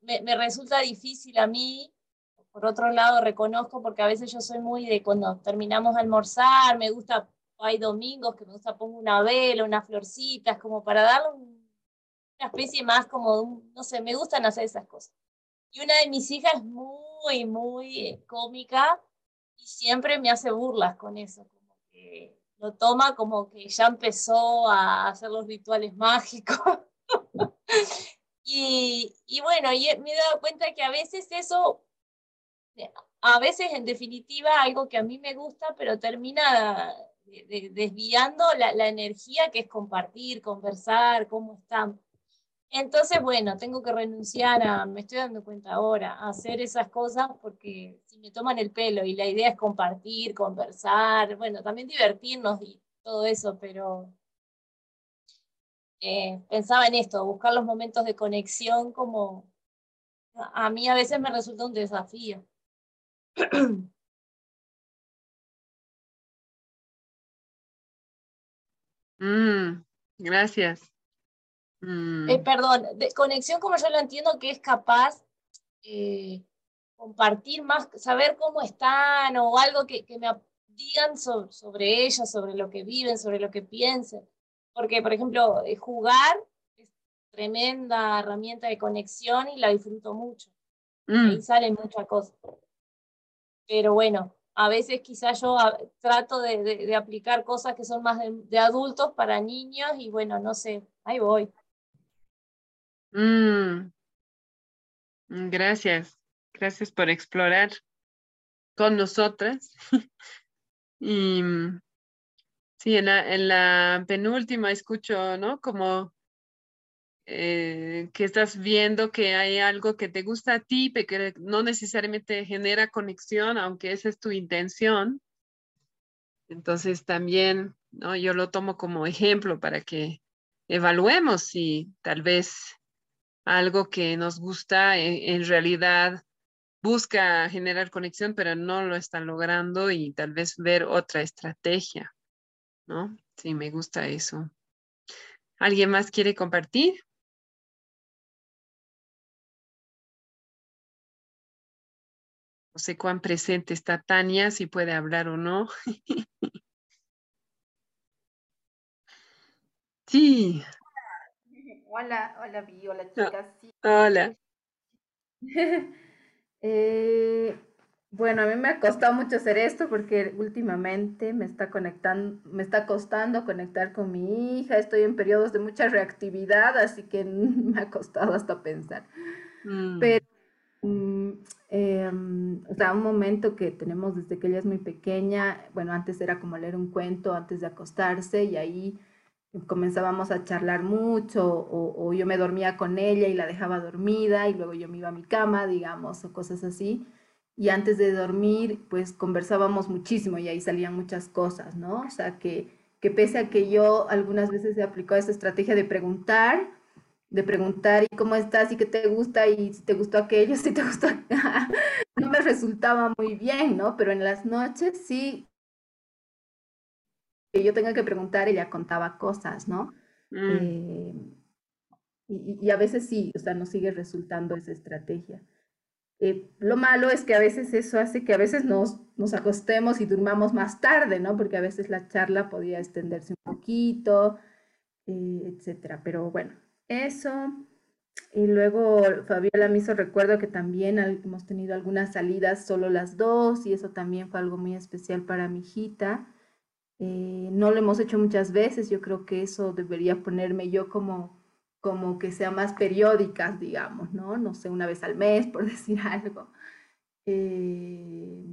me, me, resulta difícil a mí por otro lado, reconozco porque a veces yo soy muy de cuando terminamos de almorzar, me gusta, hay domingos que me gusta pongo una vela, unas florcitas, como para darle una especie más como, no sé, me gustan hacer esas cosas. Y una de mis hijas es muy, muy cómica y siempre me hace burlas con eso, como que lo toma como que ya empezó a hacer los rituales mágicos. [laughs] y, y bueno, y me he dado cuenta que a veces eso a veces, en definitiva, algo que a mí me gusta, pero termina desviando la, energía que es compartir, conversar, cómo están. Entonces, bueno, tengo que renunciar a, me estoy dando cuenta ahora, a hacer esas cosas porque si me toman el pelo y la idea es compartir, conversar, bueno, también divertirnos y todo eso, pero eh, pensaba en esto, buscar los momentos de conexión como a mí a veces me resulta un desafío. [clears throat] Mm, gracias. Eh, mm. perdón, de conexión como yo lo entiendo que es capaz eh, compartir más, saber cómo están o algo que, que me digan sobre ellos, sobre lo que viven, sobre lo que piensen. Porque, por ejemplo, eh, jugar es tremenda herramienta de conexión y la disfruto mucho. Mm. Ahí salen muchas cosas pero bueno, a veces quizás yo trato de, de, aplicar cosas que son más de, adultos para niños y bueno, no sé, ahí voy. Mm. Gracias, gracias por explorar con nosotras. [laughs] y mm, sí, en la, en la penúltima escucho, ¿no? Como eh, que estás viendo que hay algo que te gusta a ti, pero que no necesariamente genera conexión, aunque esa es tu intención. Entonces también, ¿no? Yo lo tomo como ejemplo para que evaluemos si tal vez algo que nos gusta en, en realidad busca generar conexión, pero no lo está logrando y tal vez ver otra estrategia, ¿no? Sí, me gusta eso. ¿Alguien más quiere compartir? No sé cuán presente está Tania, si puede hablar o no. [laughs] sí. Hola, hola, Vi, hola ah, chicas. Hola. [laughs] Eh, bueno, a mí me ha costado mucho hacer esto porque últimamente me está conectando, me está costando conectar con mi hija. Estoy en periodos de mucha reactividad, así que [laughs] me ha costado hasta pensar. Mm. Pero Mm, em, o sea, un momento que tenemos desde que ella es muy pequeña, bueno, antes era como leer un cuento antes de acostarse y ahí comenzábamos a charlar mucho o, yo me dormía con ella y la dejaba dormida y luego yo me iba a mi cama, digamos, o cosas así. Y antes de dormir, pues conversábamos muchísimo y ahí salían muchas cosas, ¿no? O sea, que, que pese a que yo algunas veces he aplicado esta estrategia de preguntar, de preguntar y cómo estás y qué te gusta y si te gustó aquello, [laughs] si te gustó no me resultaba muy bien, ¿no? Pero en las noches sí que yo tenga que preguntar, ella contaba cosas, ¿no? Mm. Eh, y, a veces sí, o sea, no sigue resultando esa estrategia. Eh, lo malo es que a veces eso hace que a veces nos, nos acostemos y durmamos más tarde, ¿no? Porque a veces la charla podía extenderse un poquito, eh, etcétera. Pero bueno, eso. Y luego Fabiola me hizo recuerdo que también hemos tenido algunas salidas solo las dos y eso también fue algo muy especial para mi hijita. Eh, no lo hemos hecho muchas veces, yo creo que eso debería ponerme yo como, como que sea más periódicas, digamos, ¿no? No sé, una vez al mes, [laughs] por decir algo. Eh,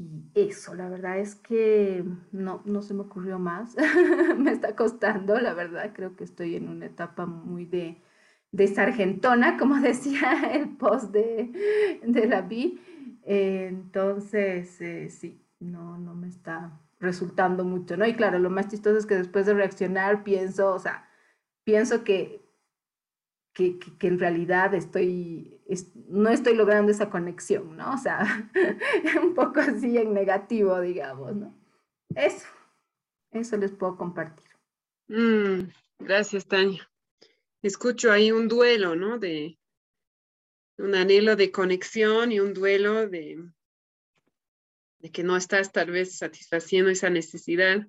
y eso, la verdad es que no, no se me ocurrió más. [laughs] me está costando, la verdad. Creo que estoy en una etapa muy de, de sargentona, como [laughs] decía el post de, de la Vi. entonces, eh, sí, no, no me está resultando mucho, ¿no? Y claro, lo más chistoso es que después de reaccionar pienso, o sea, pienso que que, en realidad estoy, no estoy logrando esa conexión, ¿no? O sea, [laughs] un poco así en negativo, digamos, ¿no? Eso, eso les puedo compartir. Mm, gracias, Tania. Escucho ahí un duelo, ¿no? De un anhelo de conexión y un duelo de, de que no estás tal vez satisfaciendo esa necesidad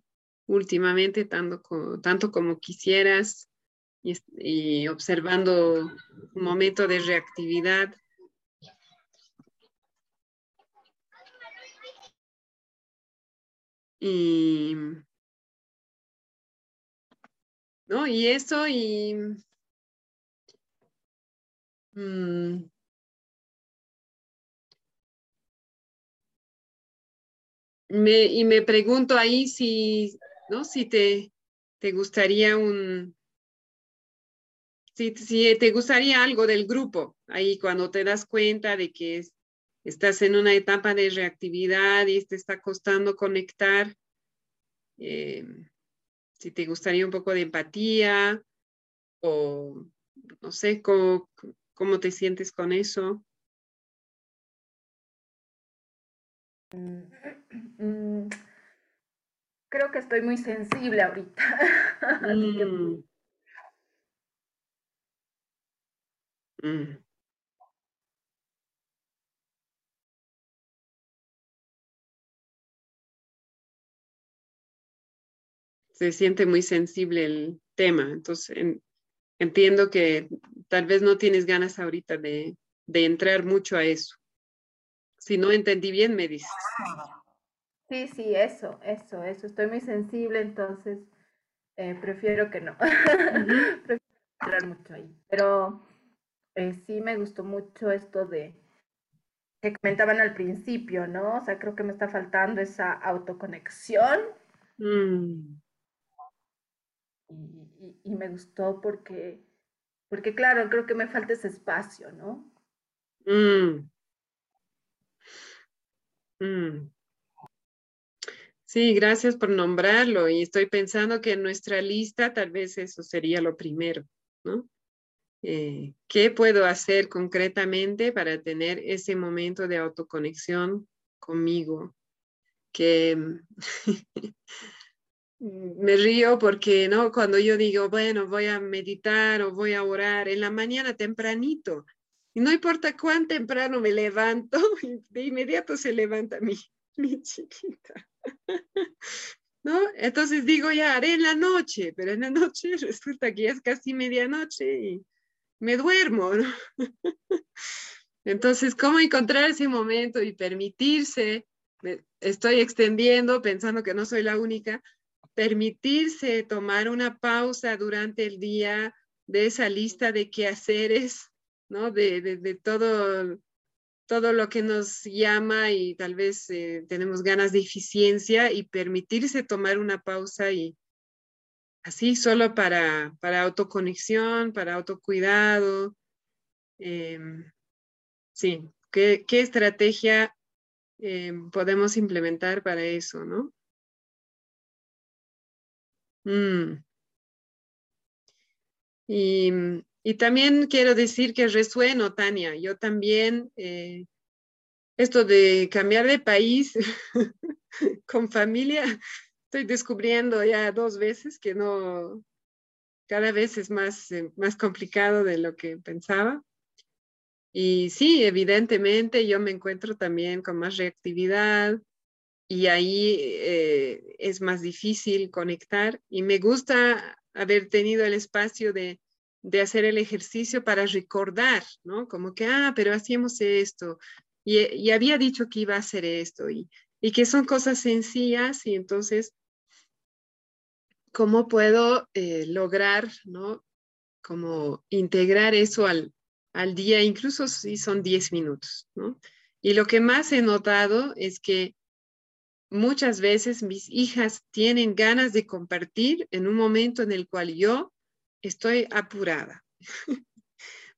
últimamente tanto, tanto como quisieras y, observando un momento de reactividad. Y, ¿no? y eso y mm, me, y me pregunto ahí si, ¿no? si te, te gustaría un, si, te gustaría algo del grupo, ahí cuando te das cuenta de que estás en una etapa de reactividad y te está costando conectar, eh, si te gustaría un poco de empatía o no sé, cómo, cómo te sientes con eso. Mm, mm, creo que estoy muy sensible ahorita. [laughs] Mm. Mm. Se siente muy sensible el tema, entonces entiendo que tal vez no tienes ganas ahorita de, entrar mucho a eso. Si no entendí bien, me dices. Sí, sí, eso, eso, eso. Estoy muy sensible, entonces eh, prefiero que no. [laughs] prefiero entrar mucho ahí. Pero eh, sí me gustó mucho esto de que comentaban al principio, ¿no? O sea, creo que me está faltando esa autoconexión. Mm. Y, me gustó porque, porque, claro, creo que me falta ese espacio, ¿no? Mm. Mm. Sí, gracias por nombrarlo y estoy pensando que en nuestra lista tal vez eso sería lo primero, ¿no? Eh, ¿Qué puedo hacer concretamente para tener ese momento de autoconexión conmigo? Que [laughs] me río porque, ¿no? Cuando yo digo, bueno, voy a meditar o voy a orar en la mañana tempranito, Y no importa cuán temprano me levanto, [laughs] de inmediato se levanta mi, [laughs] mi chiquita. ¿No? Entonces digo, ya haré en la noche, pero en la noche resulta que ya es casi medianoche y me duermo. [laughs] Entonces, ¿cómo encontrar ese momento y permitirse? estoy extendiendo pensando que no soy la única, permitirse tomar una pausa durante el día de esa lista de quehaceres, ¿no? De, de, todo, todo lo que nos llama y tal vez eh, tenemos ganas de eficiencia y permitirse tomar una pausa y así solo para, para autoconexión, para autocuidado. Em, sí, ¿qué, ¿qué, estrategia em, podemos implementar para eso, no? Mm. Y, también quiero decir que resueno, Tania, yo también, eh, esto de cambiar de país [laughs] con familia, estoy descubriendo ya dos veces que no, cada vez es más, eh, más complicado de lo que pensaba. Y sí, evidentemente yo me encuentro también con más reactividad, y ahí eh, es más difícil conectar y me gusta haber tenido el espacio de, de, hacer el ejercicio para recordar, ¿no? Como que, ah, pero hacíamos esto y, y había dicho que iba a hacer esto y, y, que son cosas sencillas y entonces, ¿cómo puedo eh, lograr, ¿no? Como integrar eso al, al día, incluso si son 10 minutos, ¿no? Y lo que más he notado es que muchas veces mis hijas tienen ganas de compartir en un momento en el cual yo estoy apurada. [laughs]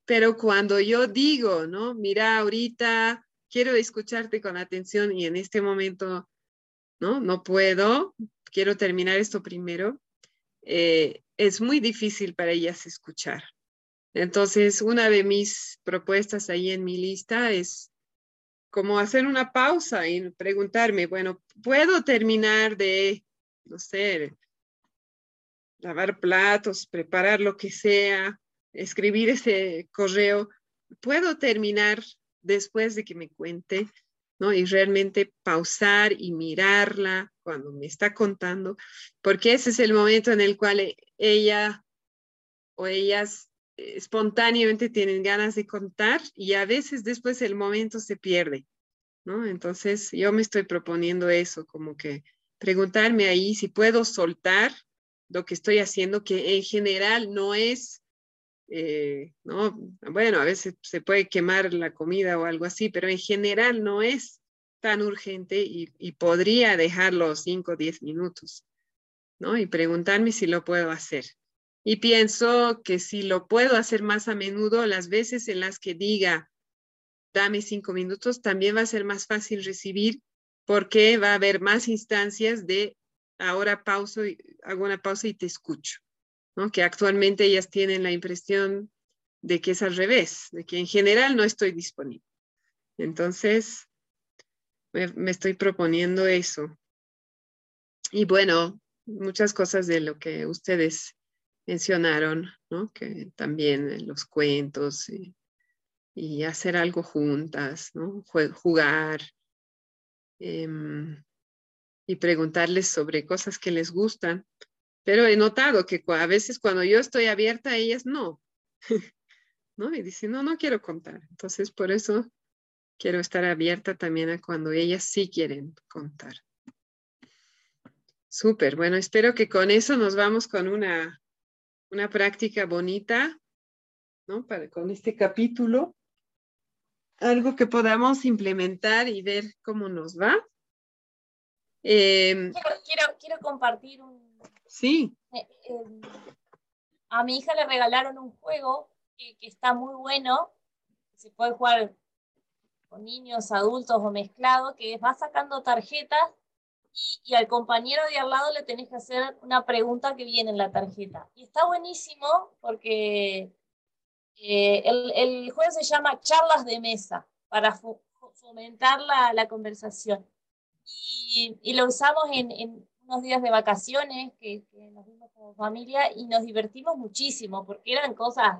Pero cuando yo digo, ¿no? Mira, ahorita quiero escucharte con atención y en este momento, ¿no? No puedo, quiero terminar esto primero. Eh, es muy difícil para ellas escuchar. Entonces, una de mis propuestas ahí en mi lista es como hacer una pausa y preguntarme, bueno, ¿puedo terminar de, no sé, lavar platos, preparar lo que sea, escribir ese correo? ¿Puedo terminar después de que me cuente? ¿No? Y realmente pausar y mirarla cuando me está contando, porque ese es el momento en el cual ella o ellas espontáneamente tienen ganas de contar y a veces después el momento se pierde, ¿no? Entonces yo me estoy proponiendo eso, como que preguntarme ahí si puedo soltar lo que estoy haciendo, que en general no es, eh, ¿no? Bueno, a veces se puede quemar la comida o algo así, pero en general no es tan urgente y, podría dejarlo 5 o 10 minutos, ¿no? Y preguntarme si lo puedo hacer. Y pienso que si lo puedo hacer más a menudo, las veces en las que diga, dame cinco minutos, también va a ser más fácil recibir porque va a haber más instancias de ahora pauso, hago una pausa y te escucho, ¿no? Que actualmente ellas tienen la impresión de que es al revés, de que en general no estoy disponible. Entonces, me, estoy proponiendo eso. Y bueno, muchas cosas de lo que ustedes mencionaron, ¿no? que también los cuentos y, hacer algo juntas, ¿no? jugar em, y preguntarles sobre cosas que les gustan. Pero he notado que a veces cuando yo estoy abierta, ellas no. [laughs] ¿no? Y dicen, no, no quiero contar. Entonces, por eso quiero estar abierta también a cuando ellas sí quieren contar. Súper, bueno, espero que con eso nos vamos con una una práctica bonita, ¿no? Para, con este capítulo, algo que podamos implementar y ver cómo nos va. Em, quiero, quiero, compartir un... Sí. Eh, em, a mi hija le regalaron un juego que, está muy bueno, se puede jugar con niños, adultos o mezclado, que va sacando tarjetas y, al compañero de al lado le tenés que hacer una pregunta que viene en la tarjeta. Y está buenísimo porque eh, el, juego se llama Charlas de Mesa para fomentar la, conversación. Y, lo usamos en, unos días de vacaciones que, nos vimos como familia y nos divertimos muchísimo porque eran cosas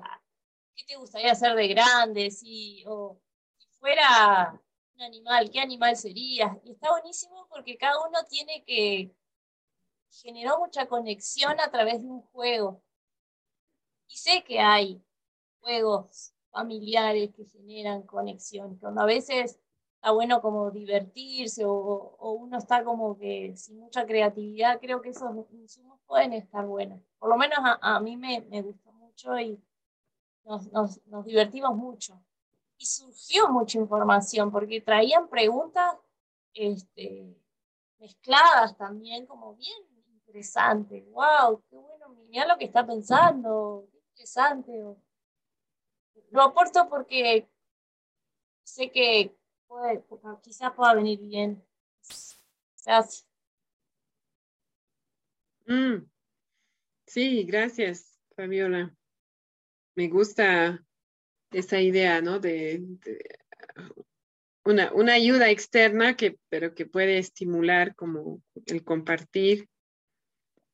¿qué te gustaría hacer de grande? Si, o, si fuera un animal, ¿qué animal serías? Y está buenísimo porque cada uno tiene que generar mucha conexión a través de un juego. Y sé que hay juegos familiares que generan conexión, cuando a veces está bueno como divertirse o, uno está como que sin mucha creatividad, creo que esos insumos pueden estar buenos. Por lo menos a, mí me, me gustó mucho y nos, nos, divertimos mucho. Y surgió mucha información porque traían preguntas este, mezcladas también, como bien interesantes. ¡Wow! ¡Qué bueno! Mira lo que está pensando. ¡Qué interesante! Lo aporto porque sé que puede, quizás pueda venir bien. Gracias. Mm. Sí, gracias, Fabiola. Me gusta esa idea, ¿no? De, una, una, ayuda externa, que, pero que puede estimular como el compartir.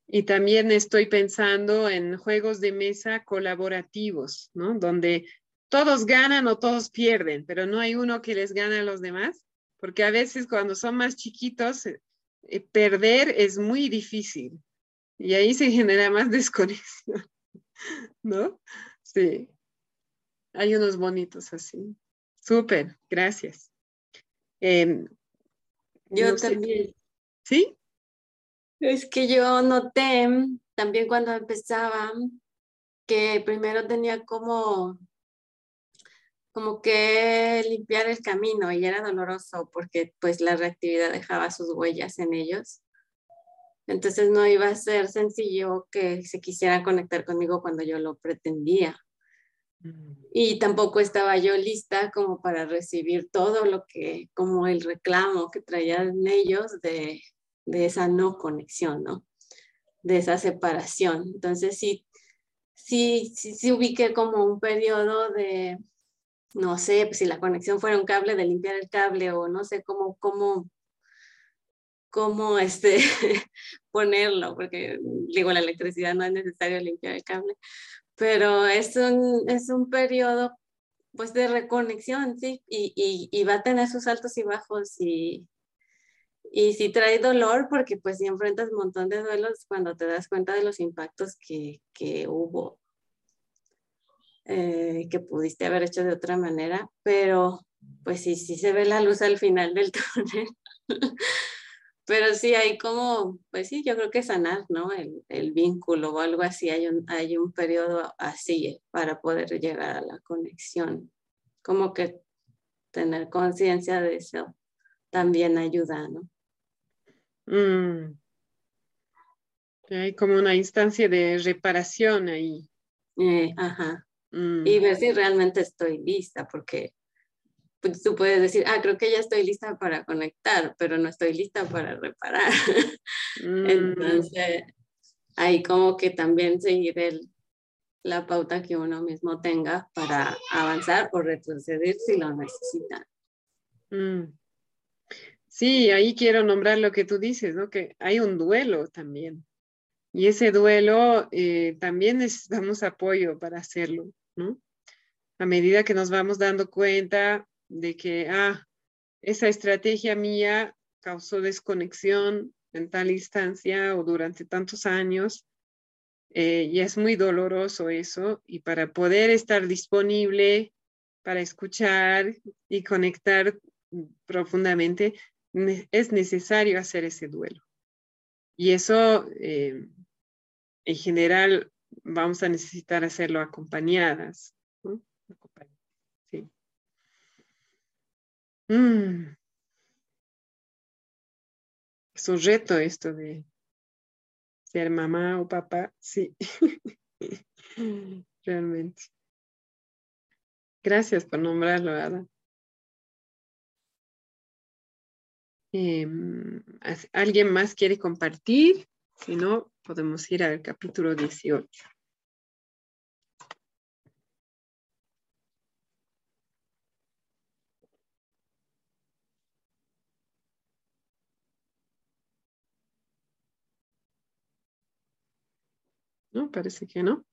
Y también estoy pensando en juegos de mesa colaborativos, ¿no? Donde todos ganan o todos pierden, pero no hay uno que les gane a los demás, porque a veces cuando son más chiquitos, eh, eh, perder es muy difícil y ahí se [laughs] genera más desconexión, ¿no? Sí, hay unos bonitos así. Súper, gracias. Em, yo también. ¿Sí? Es que yo noté también cuando empezaba que primero tenía como como que limpiar el camino y era doloroso porque pues la reactividad dejaba sus huellas en ellos. Entonces no iba a ser sencillo que se quisiera conectar conmigo cuando yo lo pretendía. Mm. Y tampoco estaba yo lista como para recibir todo lo que, como el reclamo que traían ellos de, de esa no conexión, ¿no? De esa separación. Entonces sí, sí, sí, sí ubiqué como un periodo de, no sé, pues, si la conexión fuera un cable, de limpiar el cable o no sé cómo, cómo, cómo este, [laughs] ponerlo, porque digo, la electricidad no es necesario limpiar el cable, pero es un, es un periodo pues de reconexión, sí, y, y, va a tener sus altos y bajos y, y sí trae dolor porque pues enfrentas un montón de duelos cuando te das cuenta de los impactos que, que hubo eh, que pudiste haber hecho de otra manera, pero pues sí, sí se ve la luz al final del [laughs] túnel. pero sí hay como, pues sí, yo creo que sanar, ¿no? El, el vínculo o algo así, hay un, hay un periodo así para poder llegar a la conexión. Como que tener conciencia de eso también ayuda, ¿no? Mm. Hay como una instancia de reparación ahí. Eh, ajá. Mm. y ver si realmente estoy lista, porque pues, tú puedes decir, ah, creo que ya estoy lista para conectar, pero no estoy lista para reparar. [laughs] Mm. Entonces, ahí como que también seguir el, la pauta que uno mismo tenga para avanzar o retroceder si lo necesita. Mm. Sí, ahí quiero nombrar lo que tú dices, ¿no? Que hay un duelo también. Y ese duelo eh, también necesitamos apoyo para hacerlo. A medida que nos vamos dando cuenta de que, ah, esa estrategia mía causó desconexión en tal instancia o durante tantos años, eh, y es muy doloroso eso, y para poder estar disponible para escuchar y conectar profundamente, es necesario hacer ese duelo. Y eso, eh, en general, vamos a necesitar hacerlo acompañadas. Sí. Mm. Es un reto esto de ser mamá o papá, sí. [laughs] Realmente. Gracias por nombrarlo, Ada. Em, ¿Alguien más quiere compartir? Si no, podemos ir al capítulo 18. No, parece que no.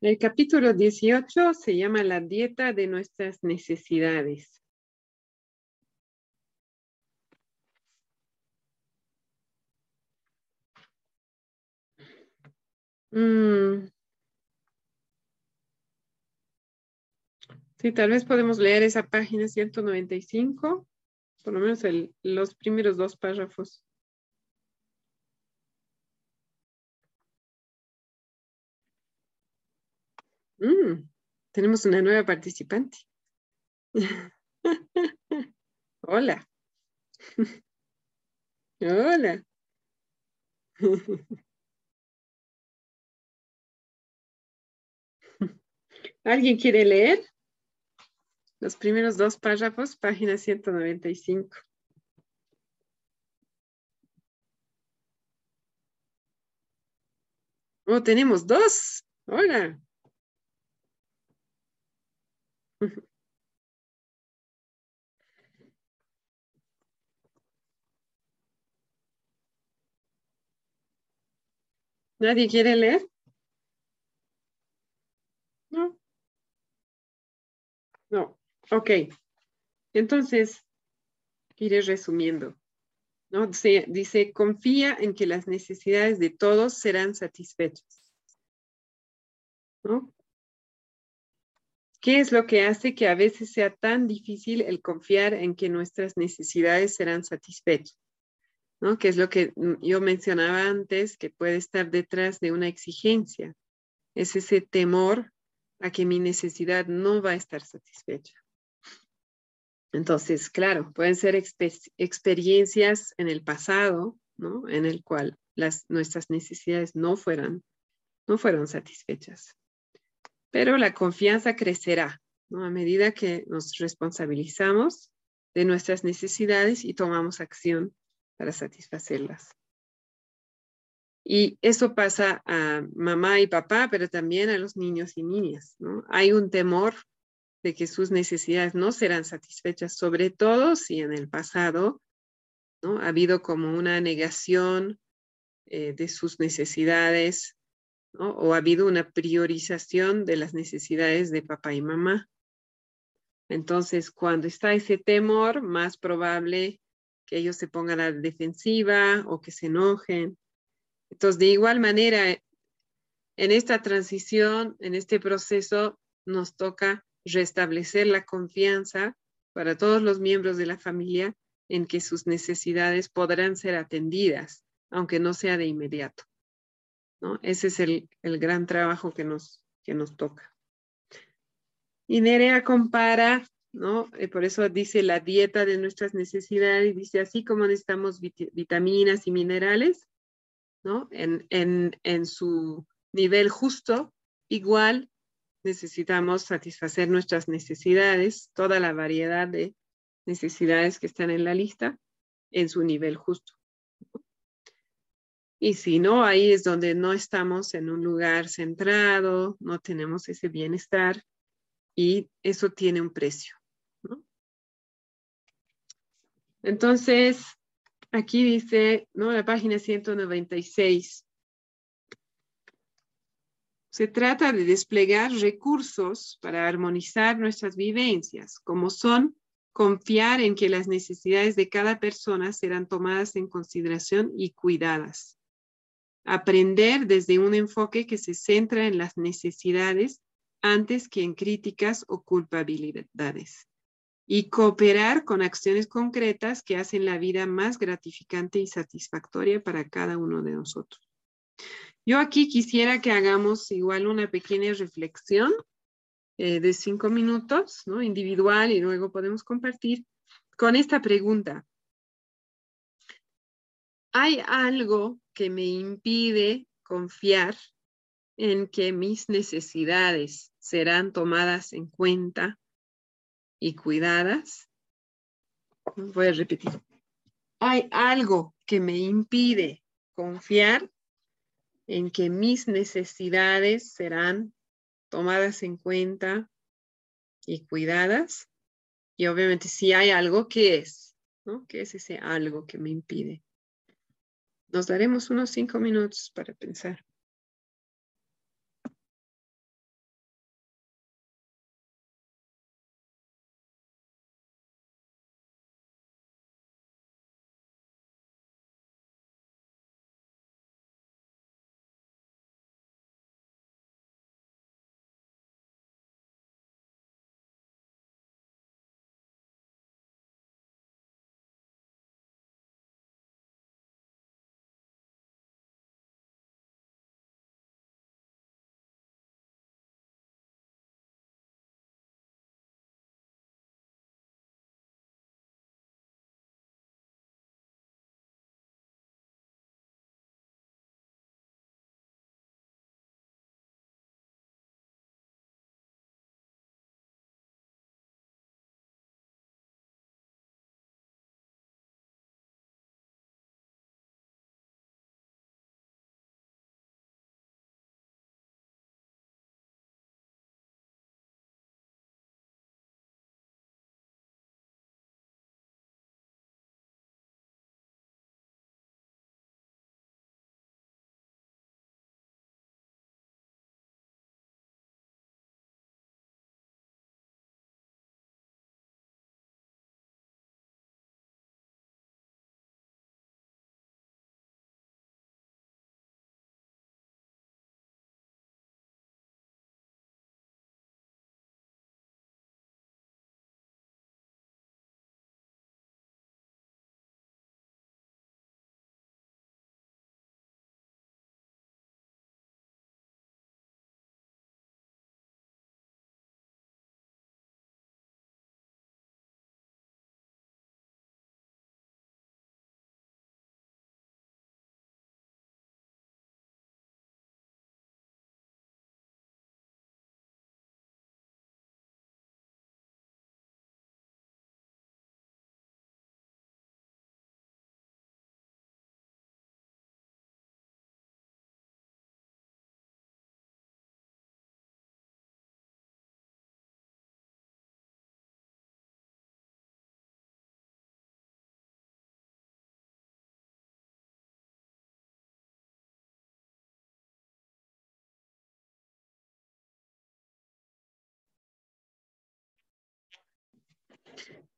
El capítulo 18 se llama La dieta de nuestras necesidades. Mm. Sí, tal vez podemos leer esa página 195, por lo menos los primeros dos párrafos. Mm, tenemos una nueva participante. [laughs] Hola. [laughs] Hola. [laughs] ¿Alguien quiere leer? Los primeros dos párrafos, página 195. Oh, tenemos dos. Hola. [laughs] ¿Nadie quiere leer? No. No. Ok, entonces, iré resumiendo. ¿no? Dice, dice, confía en que las necesidades de todos serán satisfechas. ¿no? ¿Qué es lo que hace que a veces sea tan difícil el confiar en que nuestras necesidades serán satisfechas? ¿no? Que es lo que yo mencionaba antes, que puede estar detrás de una exigencia. Es ese temor a que mi necesidad no va a estar satisfecha. Entonces, claro, pueden ser experiencias en el pasado, ¿no? En el cual nuestras necesidades no fueran, no fueron satisfechas. Pero la confianza crecerá, ¿no? A medida que nos responsabilizamos de nuestras necesidades y tomamos acción para satisfacerlas. Y eso pasa a mamá y papá, pero también a los niños y niñas, ¿no? Hay un temor de que sus necesidades no serán satisfechas, sobre todo si en el pasado ¿no? ha habido como una negación eh, de sus necesidades o ha habido una priorización de las necesidades de papá y mamá. Entonces, cuando está ese temor, más probable que ellos se pongan a la defensiva o que se enojen. Entonces, de igual manera, en esta transición, en este proceso, nos toca restablecer la confianza para todos los miembros de la familia en que sus necesidades podrán ser atendidas, aunque no sea de inmediato. ¿no? Ese es el, gran trabajo que nos, que nos toca. Y Nerea compara, ¿no? Eh, por eso dice la dieta de nuestras necesidades, dice así como necesitamos vitaminas y minerales, ¿no? En, en, en su nivel justo, igual necesitamos satisfacer nuestras necesidades, toda la variedad de necesidades que están en la lista, en su nivel justo. Y si no, ahí es donde no estamos en un lugar centrado, no tenemos ese bienestar y eso tiene un precio. Entonces, aquí dice, ¿no? La página 196. Se trata de desplegar recursos para armonizar nuestras vivencias, como son confiar en que las necesidades de cada persona serán tomadas en consideración y cuidadas. Aprender desde un enfoque que se centra en las necesidades antes que en críticas o culpabilidades. Y cooperar con acciones concretas que hacen la vida más gratificante y satisfactoria para cada uno de nosotros. Yo aquí quisiera que hagamos igual una pequeña reflexión eh, de cinco minutos, ¿no? Individual y luego podemos compartir con esta pregunta. ¿Hay algo que me impide confiar en que mis necesidades serán tomadas en cuenta y cuidadas? Voy a repetir. ¿Hay algo que me impide confiar en que mis necesidades serán tomadas en cuenta y cuidadas. Y obviamente si hay algo, ¿qué es? ¿no? ¿Qué es ese algo que me impide? Nos daremos unos cinco minutos para pensar.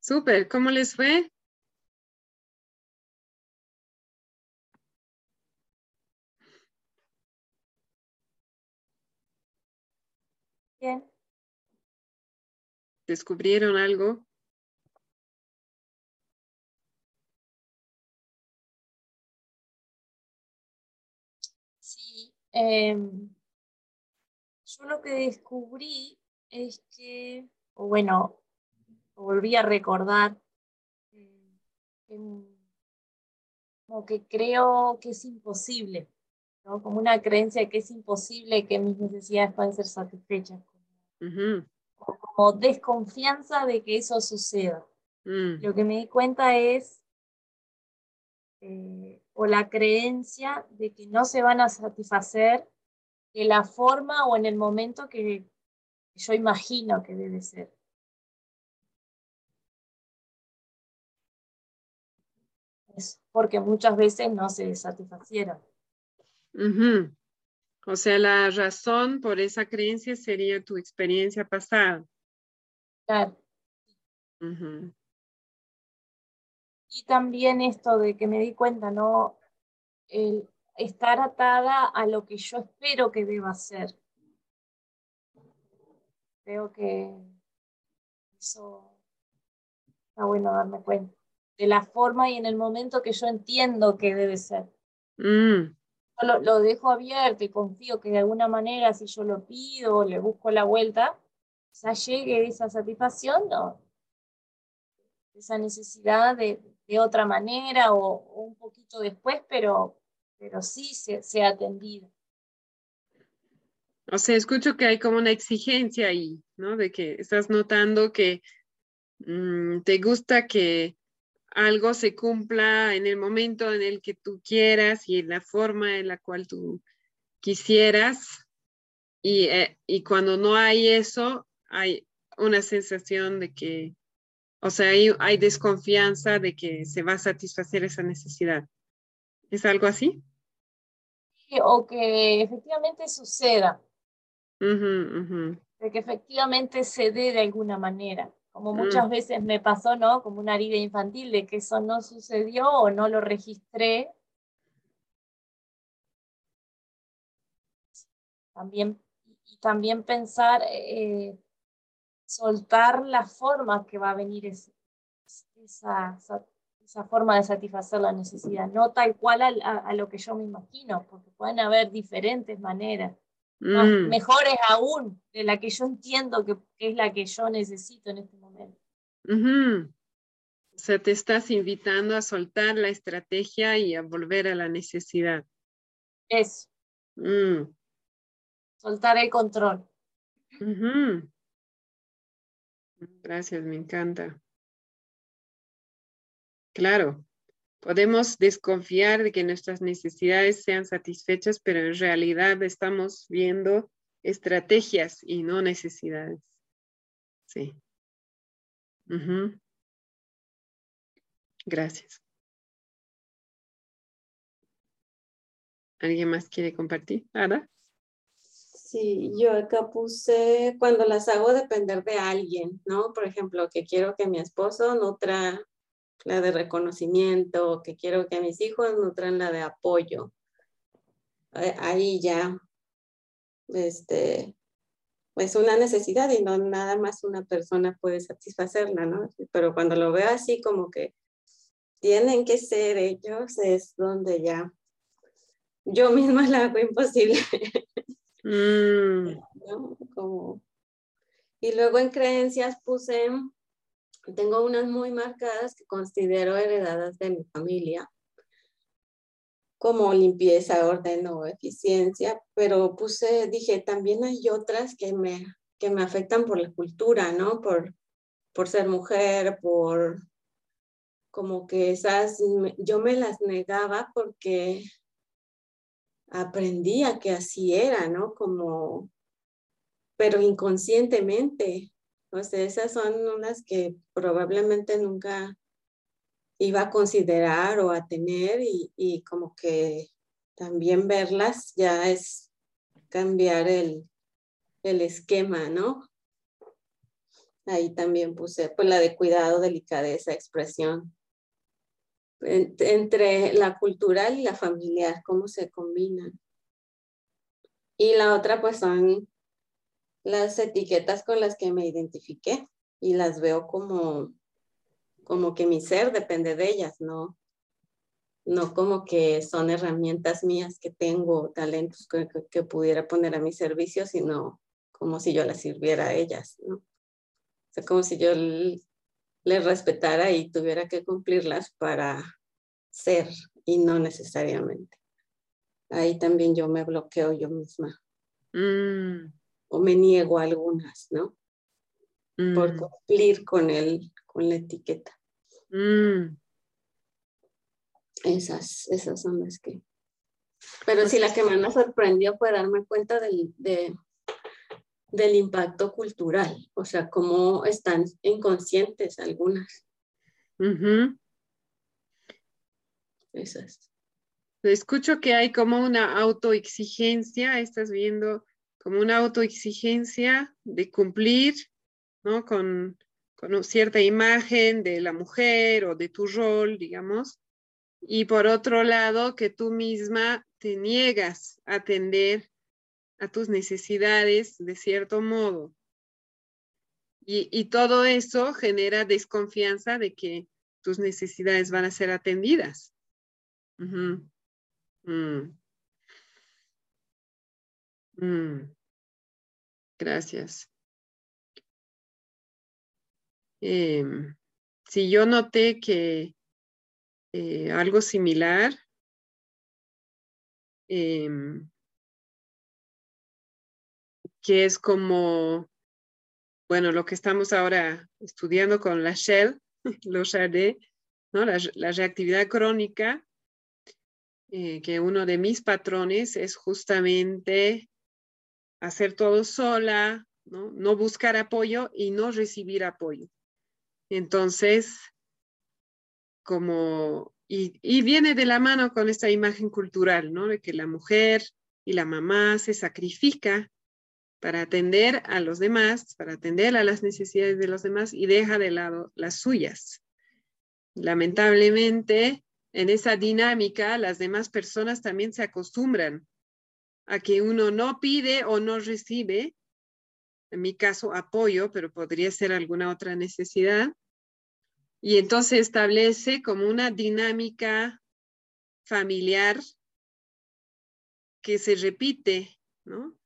Súper, ¿cómo les fue? Bien. ¿Descubrieron algo? Sí. Em, yo lo que descubrí es que, o bueno, volví a recordar, eh, como que creo que es imposible, ¿no? como una creencia de que es imposible que mis necesidades puedan ser satisfechas como desconfianza de que eso suceda. Mm. Lo que me di cuenta es, eh, o la creencia de que no se van a satisfacer de la forma o en el momento que yo imagino que debe ser. Porque muchas veces no se satisfacieron. O sea, la razón por esa creencia sería tu experiencia pasada. Claro. Y también esto de que me di cuenta, ¿no? El estar atada a lo que yo espero que deba ser. Creo que eso está bueno darme cuenta. De la forma y en el momento que yo entiendo que debe ser. Mm lo, dejo abierto y confío que de alguna manera, si yo lo pido o le busco la vuelta, ya llegue esa satisfacción, ¿no? esa necesidad de, otra manera o, un poquito después, pero, pero sí se, se ha atendido. O sea, escucho que hay como una exigencia ahí, ¿no? De que estás notando que mm, te gusta que algo se cumpla en el momento en el que tú quieras y en la forma en la cual tú quisieras. Y, eh, y cuando no hay eso, hay una sensación de que, o sea, hay, hay, desconfianza de que se va a satisfacer esa necesidad. ¿Es algo así? Sí, o que efectivamente suceda. De que efectivamente se dé de alguna manera como muchas mm. veces me pasó, ¿no? Como una herida infantil de que eso no sucedió o no lo registré. También, y también pensar, eh, soltar la forma que va a venir esa, esa, forma de satisfacer la necesidad, no tal cual a, lo que yo me imagino, porque pueden haber diferentes maneras. Mm. mejores aún de la que yo entiendo que, es la que yo necesito en este momento. O sea, te estás invitando a soltar la estrategia y a volver a la necesidad. Eso. Mm. Soltar el control. Gracias, me encanta. Claro, Podemos desconfiar de que nuestras necesidades sean satisfechas, pero en realidad estamos viendo estrategias y no necesidades. Sí. Gracias. ¿Alguien más quiere compartir? Ada. Sí, yo acá puse cuando las hago depender de alguien, ¿no? Por ejemplo, que quiero que mi esposo nutra la de reconocimiento, que quiero que mis hijos nutran la de apoyo. Eh, ahí ya, este, pues una necesidad y no nada más una persona puede satisfacerla, ¿no? Pero cuando lo veo así como que tienen que ser ellos, es donde ya yo misma [laughs] la hago imposible. Mm. [laughs] Como... Y luego en creencias puse tengo unas muy marcadas que considero heredadas de mi familia, como limpieza, orden o eficiencia, pero puse, dije, también hay otras que me, que me afectan por la cultura, ¿no? Por, por ser mujer, por como que esas, yo me las negaba porque aprendía que así era, ¿no? Como, pero inconscientemente, o sea, esas son unas que probablemente nunca iba a considerar o a tener y, como que también verlas ya es cambiar el, el esquema, ¿no? Ahí también puse pues la de cuidado, delicadeza, expresión. Entre la cultural y la familiar, cómo se combinan. Y la otra pues son las etiquetas con las que me identifiqué y las veo como, como que mi ser depende de ellas, ¿no? No como que son herramientas mías que tengo, talentos que, que pudiera poner a mi servicio, sino como si yo las sirviera a ellas, ¿no? O sea, como si yo les respetara y tuviera que cumplirlas para ser y no necesariamente ahí también yo me bloqueo yo misma. Mm. O me niego a algunas, ¿no? Por mm. cumplir con, el, con la etiqueta. Mm. Esas, esas son las que... Pero sí, la que más me sorprendió fue darme cuenta del, del impacto cultural, o sea, cómo están inconscientes algunas. Esas. Escucho que hay como una autoexigencia, estás viendo como una autoexigencia de cumplir, ¿no? Con, con cierta imagen de la mujer o de tu rol, digamos. Y por otro lado, que tú misma te niegas a atender a tus necesidades de cierto modo. Y, y, todo eso genera desconfianza de que tus necesidades van a ser atendidas. Mm. Gracias. Em, si yo noté que eh, algo similar, em, que es como, bueno, lo que estamos ahora estudiando con la Shell, [laughs] los Chardé, ¿no? la reactividad crónica, eh, que uno de mis patrones es justamente hacer todo sola, ¿no? buscar apoyo y no recibir apoyo. Entonces, como, y, y, viene de la mano con esta imagen cultural, ¿no? De que la mujer y la mamá se sacrifica para atender a los demás, para atender a las necesidades de los demás y deja de lado las suyas. Lamentablemente, en esa dinámica, las demás personas también se acostumbran a que uno no pide o no recibe, en mi caso apoyo, pero podría ser alguna otra necesidad, y entonces establece como una dinámica familiar que se repite, ¿no?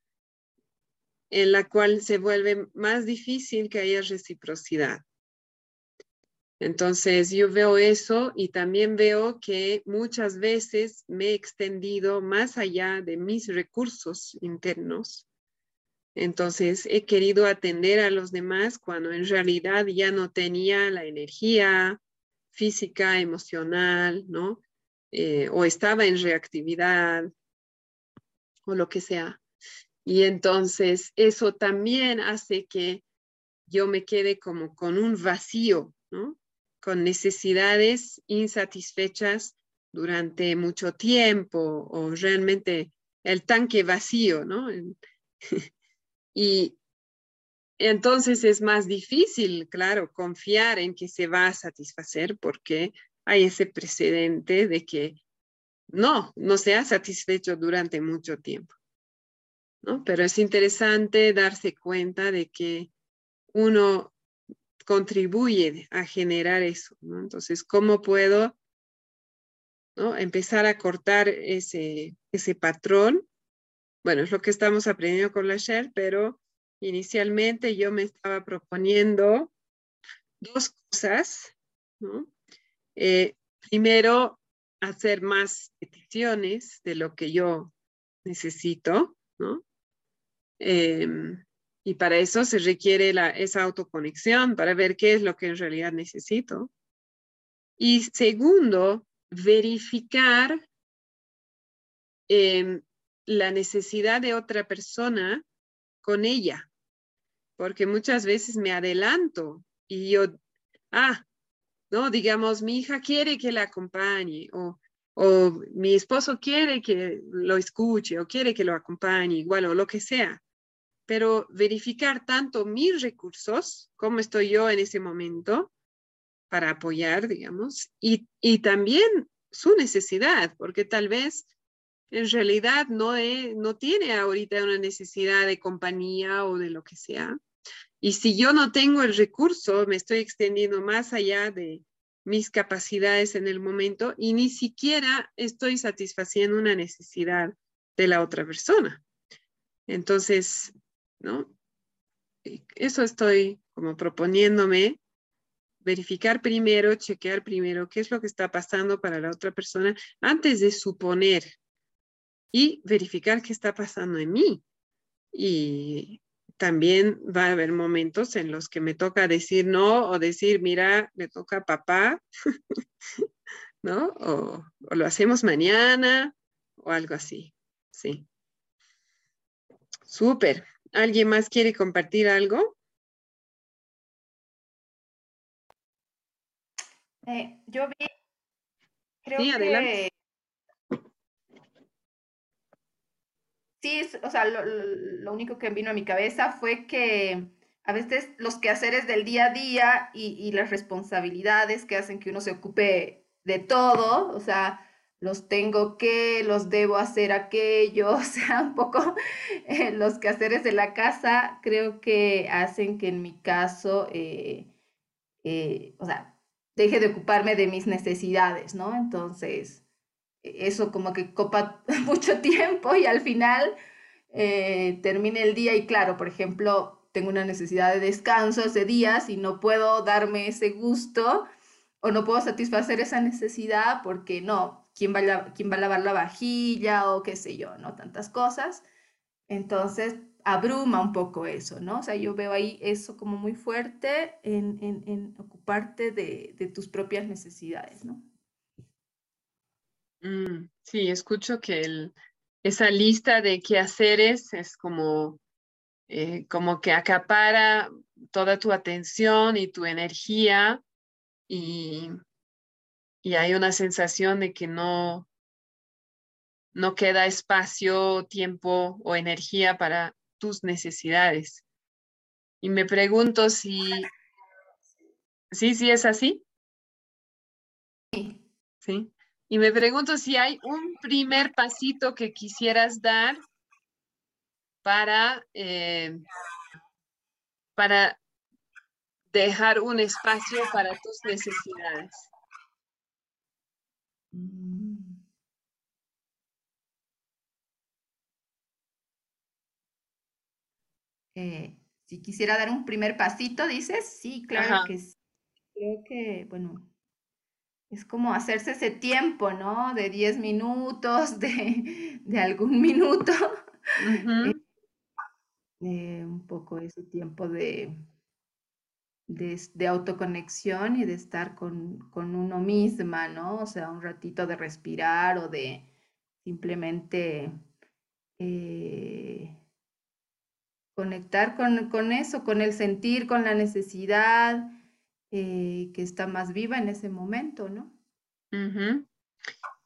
En la cual se vuelve más difícil que haya reciprocidad. Entonces yo veo eso y también veo que muchas veces me he extendido más allá de mis recursos internos. Entonces he querido atender a los demás cuando en realidad ya no tenía la energía física, emocional, ¿no? Eh, o estaba en reactividad o lo que sea. Y entonces eso también hace que yo me quede como con un vacío, ¿no? Con necesidades insatisfechas durante mucho tiempo o realmente el tanque vacío, ¿no? [laughs] y entonces es más difícil, claro, confiar en que se va a satisfacer porque hay ese precedente de que no, no se ha satisfecho durante mucho tiempo. ¿no? Pero es interesante darse cuenta de que uno contribuye a generar eso. Entonces, ¿cómo puedo empezar a cortar ese, ese patrón? Bueno, es lo que estamos aprendiendo con la Shell, pero inicialmente yo me estaba proponiendo dos cosas. Eh, primero, hacer más peticiones de lo que yo necesito, ¿no? Em, y para eso se requiere esa autoconexión para ver qué es lo que en realidad necesito. Y segundo, verificar em, la necesidad de otra persona con ella, porque muchas veces me adelanto y yo, ah, no, digamos, mi hija quiere que la acompañe o, o mi esposo quiere que lo escuche o quiere que lo acompañe, igual o lo que sea pero verificar tanto mis recursos, cómo estoy yo en ese momento para apoyar, digamos, y, y también su necesidad, porque tal vez en realidad no, no tiene ahorita una necesidad de compañía o de lo que sea. Y si yo no tengo el recurso, me estoy extendiendo más allá de mis capacidades en el momento y ni siquiera estoy satisfaciendo una necesidad de la otra persona. Entonces, Eso estoy como proponiéndome, verificar primero, chequear primero qué es lo que está pasando para la otra persona antes de suponer y verificar qué está pasando en mí. Y también va a haber momentos en los que me toca decir no o decir, mira, me toca papá, [laughs] ¿no? O, o, lo hacemos mañana o algo así. Sí. Súper. ¿Alguien más quiere compartir algo? Eh, yo vi, creo sí, que sí, o sea, lo, único que vino a mi cabeza fue que a veces los quehaceres del día a día y, las responsabilidades que hacen que uno se ocupe de todo, o sea, los tengo que, los debo hacer aquello, [laughs] o sea, un poco eh, los quehaceres de la casa creo que hacen que en mi caso, eh, eh, o sea, deje de ocuparme de mis necesidades, ¿no? Entonces, eso como que copa [laughs] mucho tiempo y al final termine el día y claro, por ejemplo, tengo una necesidad de descanso ese día, si no puedo darme ese gusto o no puedo satisfacer esa necesidad porque no, ¿quién va a, quién va a lavar la vajilla o qué sé yo, ¿no? Tantas cosas. Entonces, abruma un poco eso, ¿no? O sea, yo veo ahí eso como muy fuerte en, en, en ocuparte de, de, tus propias necesidades, ¿no? Mm, sí, escucho que esa lista de quehaceres es como, eh, como que acapara toda tu atención y tu energía y, y hay una sensación de que no, no queda espacio, tiempo o energía para tus necesidades. Y me pregunto si, sí, sí es así. Sí. Sí. Y me pregunto si hay un primer pasito que quisieras dar para, eh, para dejar un espacio para tus necesidades. Mm. Eh, si quisiera dar un primer pasito, dices, sí, claro que sí. Creo que, bueno, es como hacerse ese tiempo, ¿no? De 10 minutos, [laughs] de, algún minuto. Eh, un poco ese tiempo de, de, autoconexión y de estar con, uno misma, ¿no? O sea, un ratito de respirar o de simplemente eh, conectar con, con, eso, con el sentir, con la necesidad, eh, que está más viva en ese momento, ¿no?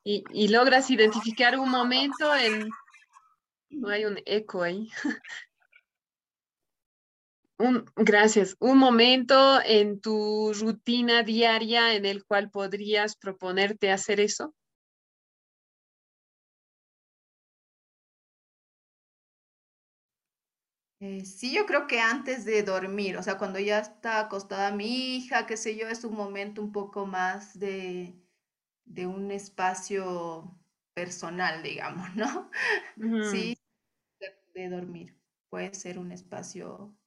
y, logras identificar un momento en... No hay un eco ahí. [laughs] Un, gracias. Un momento en tu rutina diaria en el cual podrías proponerte hacer eso. Eh, sí, yo creo que antes de dormir, o sea, cuando ya está acostada mi hija, qué sé yo, es un momento un poco más de, de un espacio personal, digamos, ¿no? [laughs] Sí, de, dormir. Puede ser un espacio,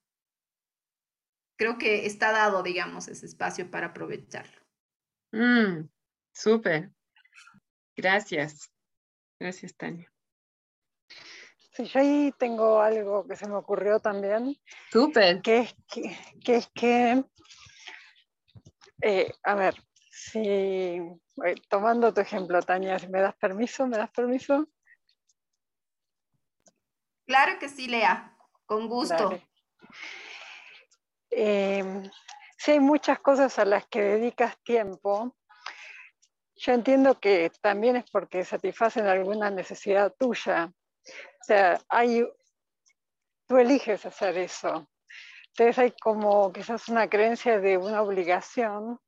creo que está dado, digamos, ese espacio para aprovecharlo. Mm, súper. Gracias. Gracias, Tania. Sí, yo ahí tengo algo que se me ocurrió también. Súper. Que es que, es que eh, a ver, si eh, tomando tu ejemplo, Tania, si me das permiso, ¿me das permiso? Claro que sí, Lea, con gusto. Eh, si hay muchas cosas a las que dedicas tiempo, yo entiendo que también es porque satisfacen alguna necesidad tuya. O sea, hay, tú eliges hacer eso. Entonces hay como quizás una creencia de una obligación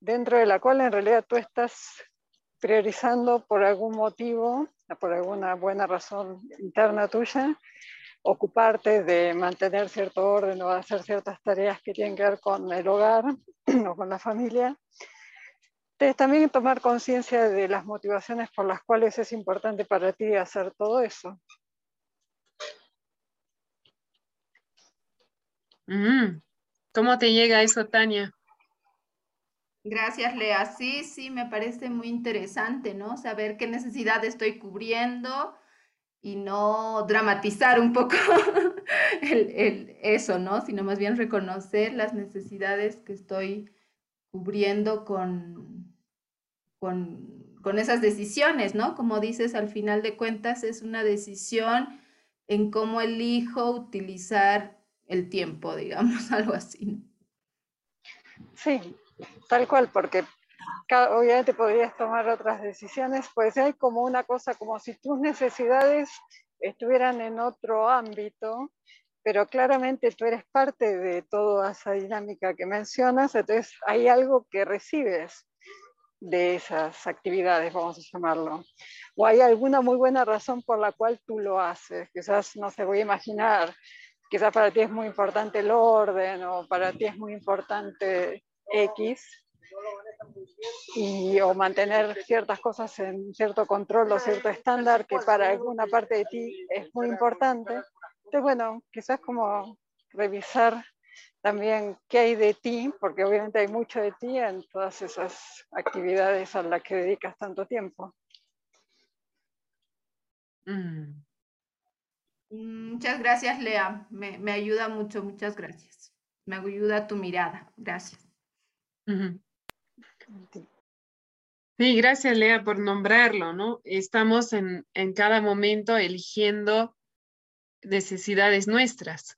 dentro de la cual en realidad tú estás priorizando por algún motivo, por alguna buena razón interna tuya, ocuparte de mantener cierto orden o hacer ciertas tareas que tienen que ver con el hogar [clears throat] o con la familia. Entonces, también tomar conciencia de las motivaciones por las cuales es importante para ti hacer todo eso. Mm. ¿Cómo te llega eso, Tania? Gracias, Lea. Sí, sí, me parece muy interesante, ¿no? Saber qué necesidad estoy cubriendo y no dramatizar un poco [laughs] el, eso, ¿no? Sino más bien reconocer las necesidades que estoy cubriendo con, con, con esas decisiones, ¿no? Como dices, al final de cuentas es una decisión en cómo elijo utilizar el tiempo, [laughs] digamos, algo así. Sí, Tal cual, porque obviamente podrías tomar otras decisiones, pues hay como una cosa, como si tus necesidades estuvieran en otro ámbito, pero claramente tú eres parte de toda esa dinámica que mencionas, entonces hay algo que recibes de esas actividades, vamos a llamarlo. O hay alguna muy buena razón por la cual tú lo haces. Quizás, no se voy a imaginar, quizás para ti es muy importante el orden o para ti es muy importante X y, o mantener ciertas cosas en cierto control o cierto estándar que para alguna parte de ti es muy importante. Entonces, bueno, quizás como revisar también qué hay de ti, porque obviamente hay mucho de ti en todas esas actividades a las que dedicas tanto tiempo. Mm. Muchas gracias, Lea. Me, me ayuda mucho, muchas gracias. Me ayuda tu mirada. Gracias. Sí, gracias Lea por nombrarlo, ¿no? Estamos en, en cada momento eligiendo necesidades nuestras,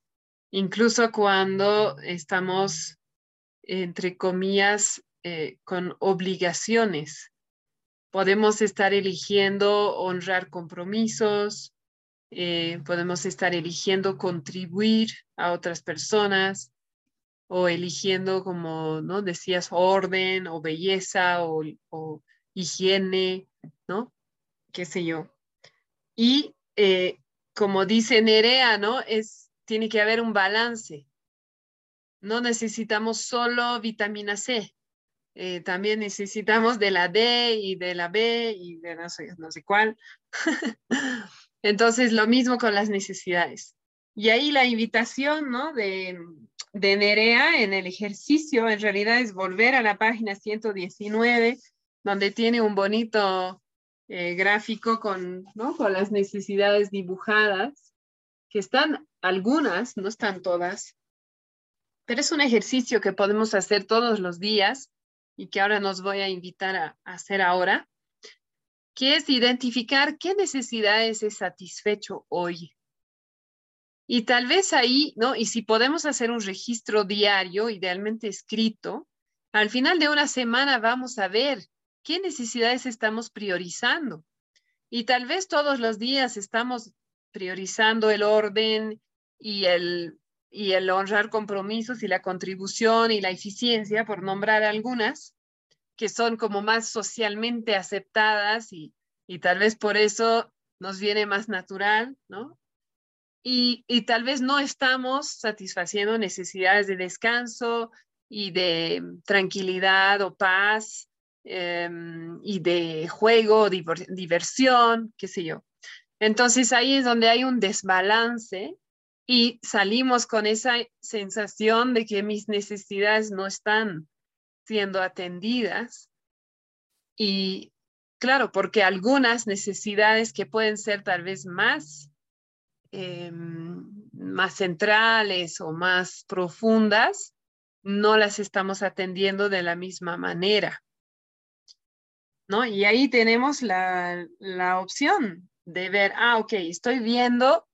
incluso cuando estamos, entre comillas, eh, con obligaciones. Podemos estar eligiendo honrar compromisos, eh, podemos estar eligiendo contribuir a otras personas, o eligiendo, como ¿no? decías, orden o belleza o, higiene, ¿no? Qué sé yo. Y eh, como dice Nerea, ¿no? Es, tiene que haber un balance. No necesitamos solo vitamina C, eh, también necesitamos de la D y de la B y de no sé, no sé cuál. [laughs] Entonces, lo mismo con las necesidades. Y ahí la invitación, ¿no? De, de Nerea en el ejercicio en realidad es volver a la página 119, donde tiene un bonito eh, gráfico con, ¿no? con las necesidades dibujadas, que están algunas, no están todas, pero es un ejercicio que podemos hacer todos los días y que ahora nos voy a invitar a, hacer ahora, que es identificar qué necesidades he satisfecho hoy y tal vez ahí, ¿no? Y si podemos hacer un registro diario, idealmente escrito, al final de una semana vamos a ver qué necesidades estamos priorizando. Y tal vez todos los días estamos priorizando el orden y el, y el honrar compromisos y la contribución y la eficiencia, por nombrar algunas, que son como más socialmente aceptadas y, y tal vez por eso nos viene más natural, ¿no? Y, tal vez no estamos satisfaciendo necesidades de descanso y de tranquilidad o paz em, y de juego, diversión, qué sé yo. Entonces ahí es donde hay un desbalance y salimos con esa sensación de que mis necesidades no están siendo atendidas. Y claro, porque algunas necesidades que pueden ser tal vez más Em, más centrales o más profundas, no las estamos atendiendo de la misma manera. ¿No? Y ahí tenemos la, la opción de ver, ah, ok, estoy viendo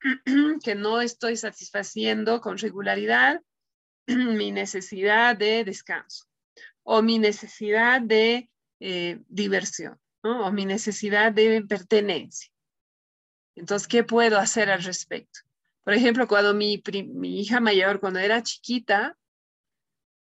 [clears throat] que no estoy satisfaciendo con regularidad [clears throat] mi necesidad de descanso o mi necesidad de eh, diversión o mi necesidad de pertenencia. Entonces, ¿qué puedo hacer al respecto? Por ejemplo, cuando mi, hija mayor, cuando era chiquita,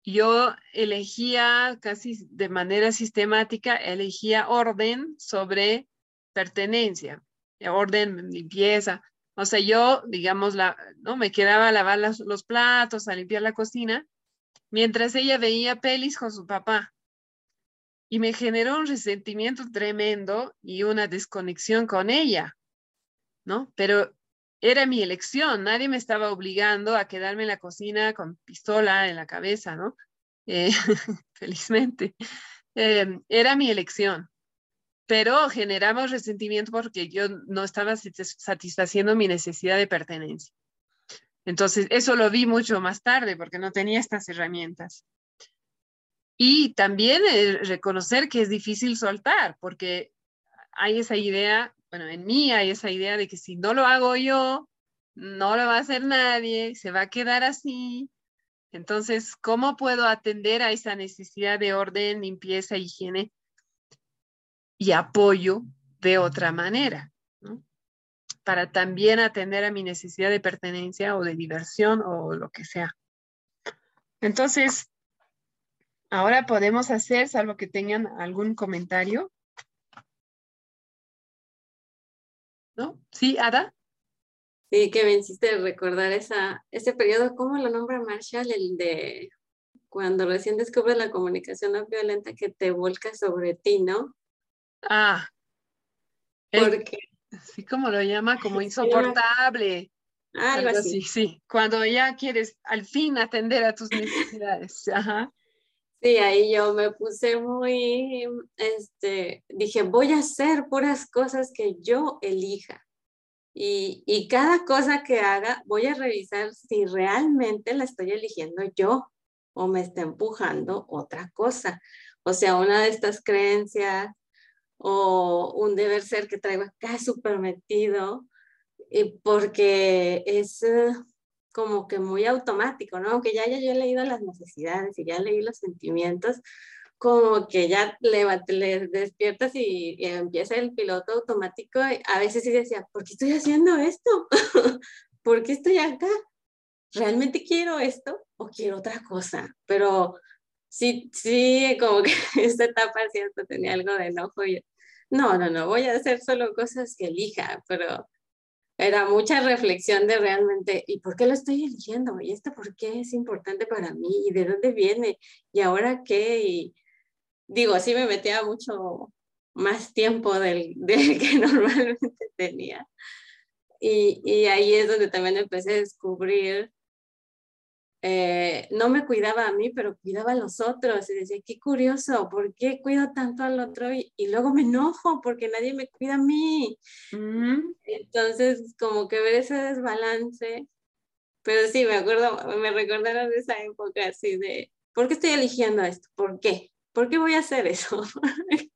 yo elegía casi de manera sistemática, elegía orden sobre pertenencia, orden, limpieza. O sea, yo, digamos, ¿no? me quedaba a lavar los platos, a limpiar la cocina, mientras ella veía pelis con su papá. Y me generó un resentimiento tremendo y una desconexión con ella, ¿no? Pero era mi elección, nadie me estaba obligando a quedarme en la cocina con pistola en la cabeza, ¿no? Eh, [laughs] felizmente. Em, era mi elección, pero generamos resentimiento porque yo no estaba satisfaciendo mi necesidad de pertenencia. Entonces, eso lo vi mucho más tarde porque no tenía estas herramientas. Y también eh, reconocer que es difícil soltar, porque hay esa idea bueno, en mí hay esa idea de que si no lo hago yo, no lo va a hacer nadie, se va a quedar así. Entonces, ¿cómo puedo atender a esa necesidad de orden, limpieza, higiene y apoyo de otra manera? Para también atender a mi necesidad de pertenencia o de diversión o lo que sea. Entonces, ahora podemos hacer, salvo que tengan algún comentario, ¿no? Sí, Ada. Sí, que me hiciste recordar esa, ese periodo, ¿cómo lo nombra Marshall? El de cuando recién descubres la comunicación no violenta que te volca sobre ti, ¿no? Ah. Porque. sí, como lo llama, como insoportable. Ah, algo así. Sí, cuando ya quieres al fin atender a tus necesidades. Ajá. Sí, ahí yo me puse muy, este, dije, voy a hacer puras cosas que yo elija. Y, y cada cosa que haga, voy a revisar si realmente la estoy eligiendo yo o me está empujando otra cosa. O sea, una de estas creencias o un deber ser que traigo acá súper metido, y porque es, eh, como que muy automático, ¿no? Aunque ya, ya yo he leído las necesidades y ya leí los sentimientos, como que ya le, le despiertas y, empieza el piloto automático. a veces sí decía, ¿por qué estoy haciendo esto? [laughs] ¿Por qué estoy acá? ¿Realmente quiero esto o quiero otra cosa? Pero sí, sí, como que [laughs] esta etapa cierto tenía algo de enojo. Y, no, no, no, voy a hacer solo cosas que elija, pero era mucha reflexión de realmente, ¿y por qué lo estoy eligiendo? ¿Y esto por qué es importante para mí? ¿Y de dónde viene? ¿Y ahora qué? Y digo, sí me metía mucho más tiempo del, [laughs] del que normalmente tenía. Y, y, ahí es donde también empecé a descubrir eh, no me cuidaba a mí, pero cuidaba a los otros. Y decía, qué curioso, ¿por qué cuido tanto al otro? Y, luego me enojo porque nadie me cuida a mí. Entonces, como que ver ese desbalance. Pero sí, me acuerdo, me recordaron de esa época así de, ¿por qué estoy eligiendo esto? ¿Por qué? ¿Por qué voy a hacer eso? [laughs]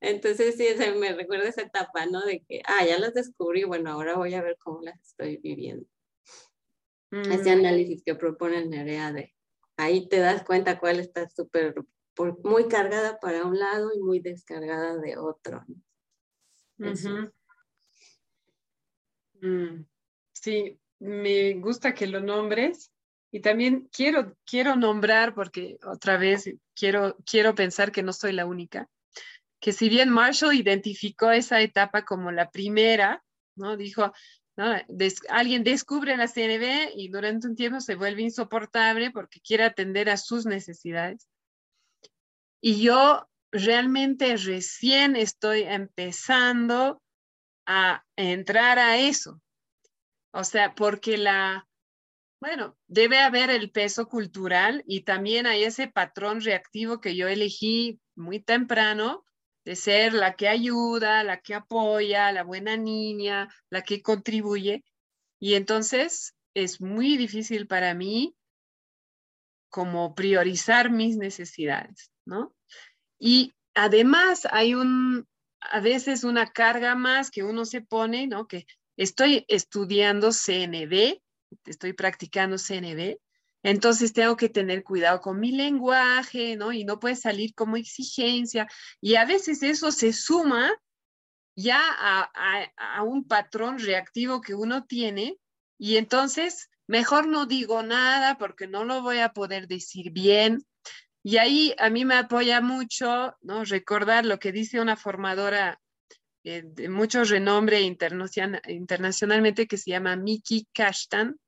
Entonces sí, me recuerda esa etapa, ¿no? De que, ah, ya las descubrí, bueno, ahora voy a ver cómo las estoy viviendo. Ese análisis que propone Nerea de ahí te das cuenta cuál está súper muy cargada para un lado y muy descargada de otro. Mm. Sí, me gusta que lo nombres y también quiero, quiero nombrar, porque otra vez quiero, quiero pensar que no soy la única, que si bien Marshall identificó esa etapa como la primera, ¿no? Dijo, alguien descubre la CNB y durante un tiempo se vuelve insoportable porque quiere atender a sus necesidades. Y yo realmente recién estoy empezando a entrar a eso. O sea, porque la, bueno, debe haber el peso cultural y también hay ese patrón reactivo que yo elegí muy temprano de ser la que ayuda, la que apoya, la buena niña, la que contribuye. Y entonces es muy difícil para mí como priorizar mis necesidades, ¿no? Y además hay un, a veces una carga más que uno se pone, ¿no? Que estoy estudiando CNB, estoy practicando CNB, entonces tengo que tener cuidado con mi lenguaje, ¿no? Y no puede salir como exigencia. Y a veces eso se suma ya a, un patrón reactivo que uno tiene y entonces mejor no digo nada porque no lo voy a poder decir bien. Y ahí a mí me apoya mucho ¿no? recordar lo que dice una formadora eh, de mucho renombre internacionalmente que se llama Miki Kashtan.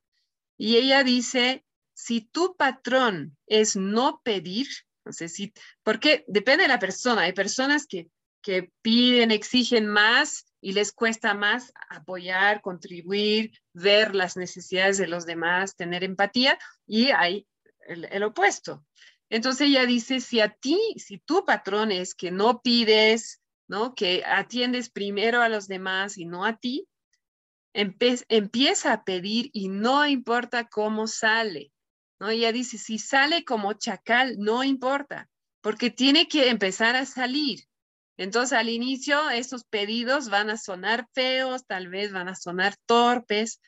Y ella dice, si tu patrón es no pedir, no sé si, porque depende de la persona, hay personas que que piden, exigen más y les cuesta más apoyar, contribuir, ver las necesidades de los demás, tener empatía, y hay el, opuesto. Entonces ella dice, si a ti, si tu patrón es que no pides, ¿no? Que atiendes primero a los demás y no a ti, empieza a pedir y no importa cómo sale, ¿no? Ella dice, si sale como chacal, no importa, porque tiene que empezar a salir. Entonces, al inicio, esos pedidos van a sonar feos, tal vez van a sonar torpes,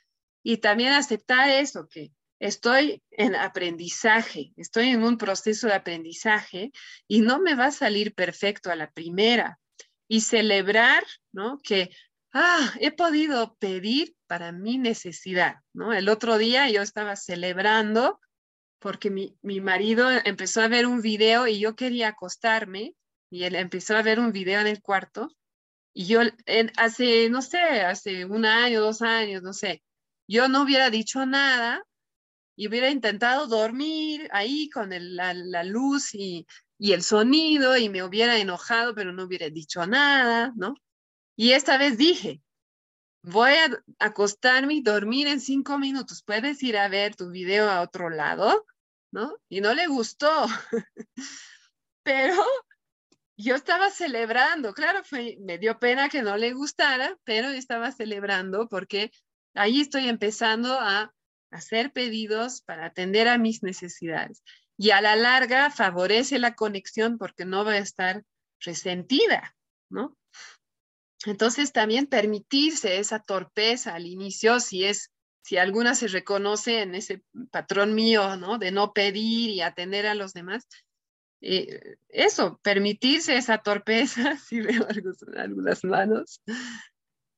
y también aceptar eso, que estoy en aprendizaje, estoy en un proceso de aprendizaje y no me va a salir perfecto a la primera. Y celebrar, ¿no? Que, ah, he podido pedir para mi necesidad, ¿no? El otro día yo estaba celebrando porque mi, mi marido empezó a ver un video y yo quería acostarme y él empezó a ver un video en el cuarto y yo hace, no sé, hace un año, dos años, no sé, yo no hubiera dicho nada y hubiera intentado dormir ahí con la, la, luz y, y el sonido y me hubiera enojado, pero no hubiera dicho nada, ¿no? Y esta vez dije, voy a acostarme y dormir en cinco minutos. Puedes ir a ver tu video a otro lado, Y no le gustó. [laughs] Pero yo estaba celebrando, claro, me dio pena que no le gustara, pero estaba celebrando porque ahí estoy empezando a hacer pedidos para atender a mis necesidades. Y a la larga favorece la conexión porque no va a estar resentida, ¿no? Entonces también permitirse esa torpeza al inicio, si es, si alguna se reconoce en ese patrón mío, ¿no? De no pedir y atender a los demás, eh, eso, permitirse esa torpeza, [laughs] si veo algunas manos,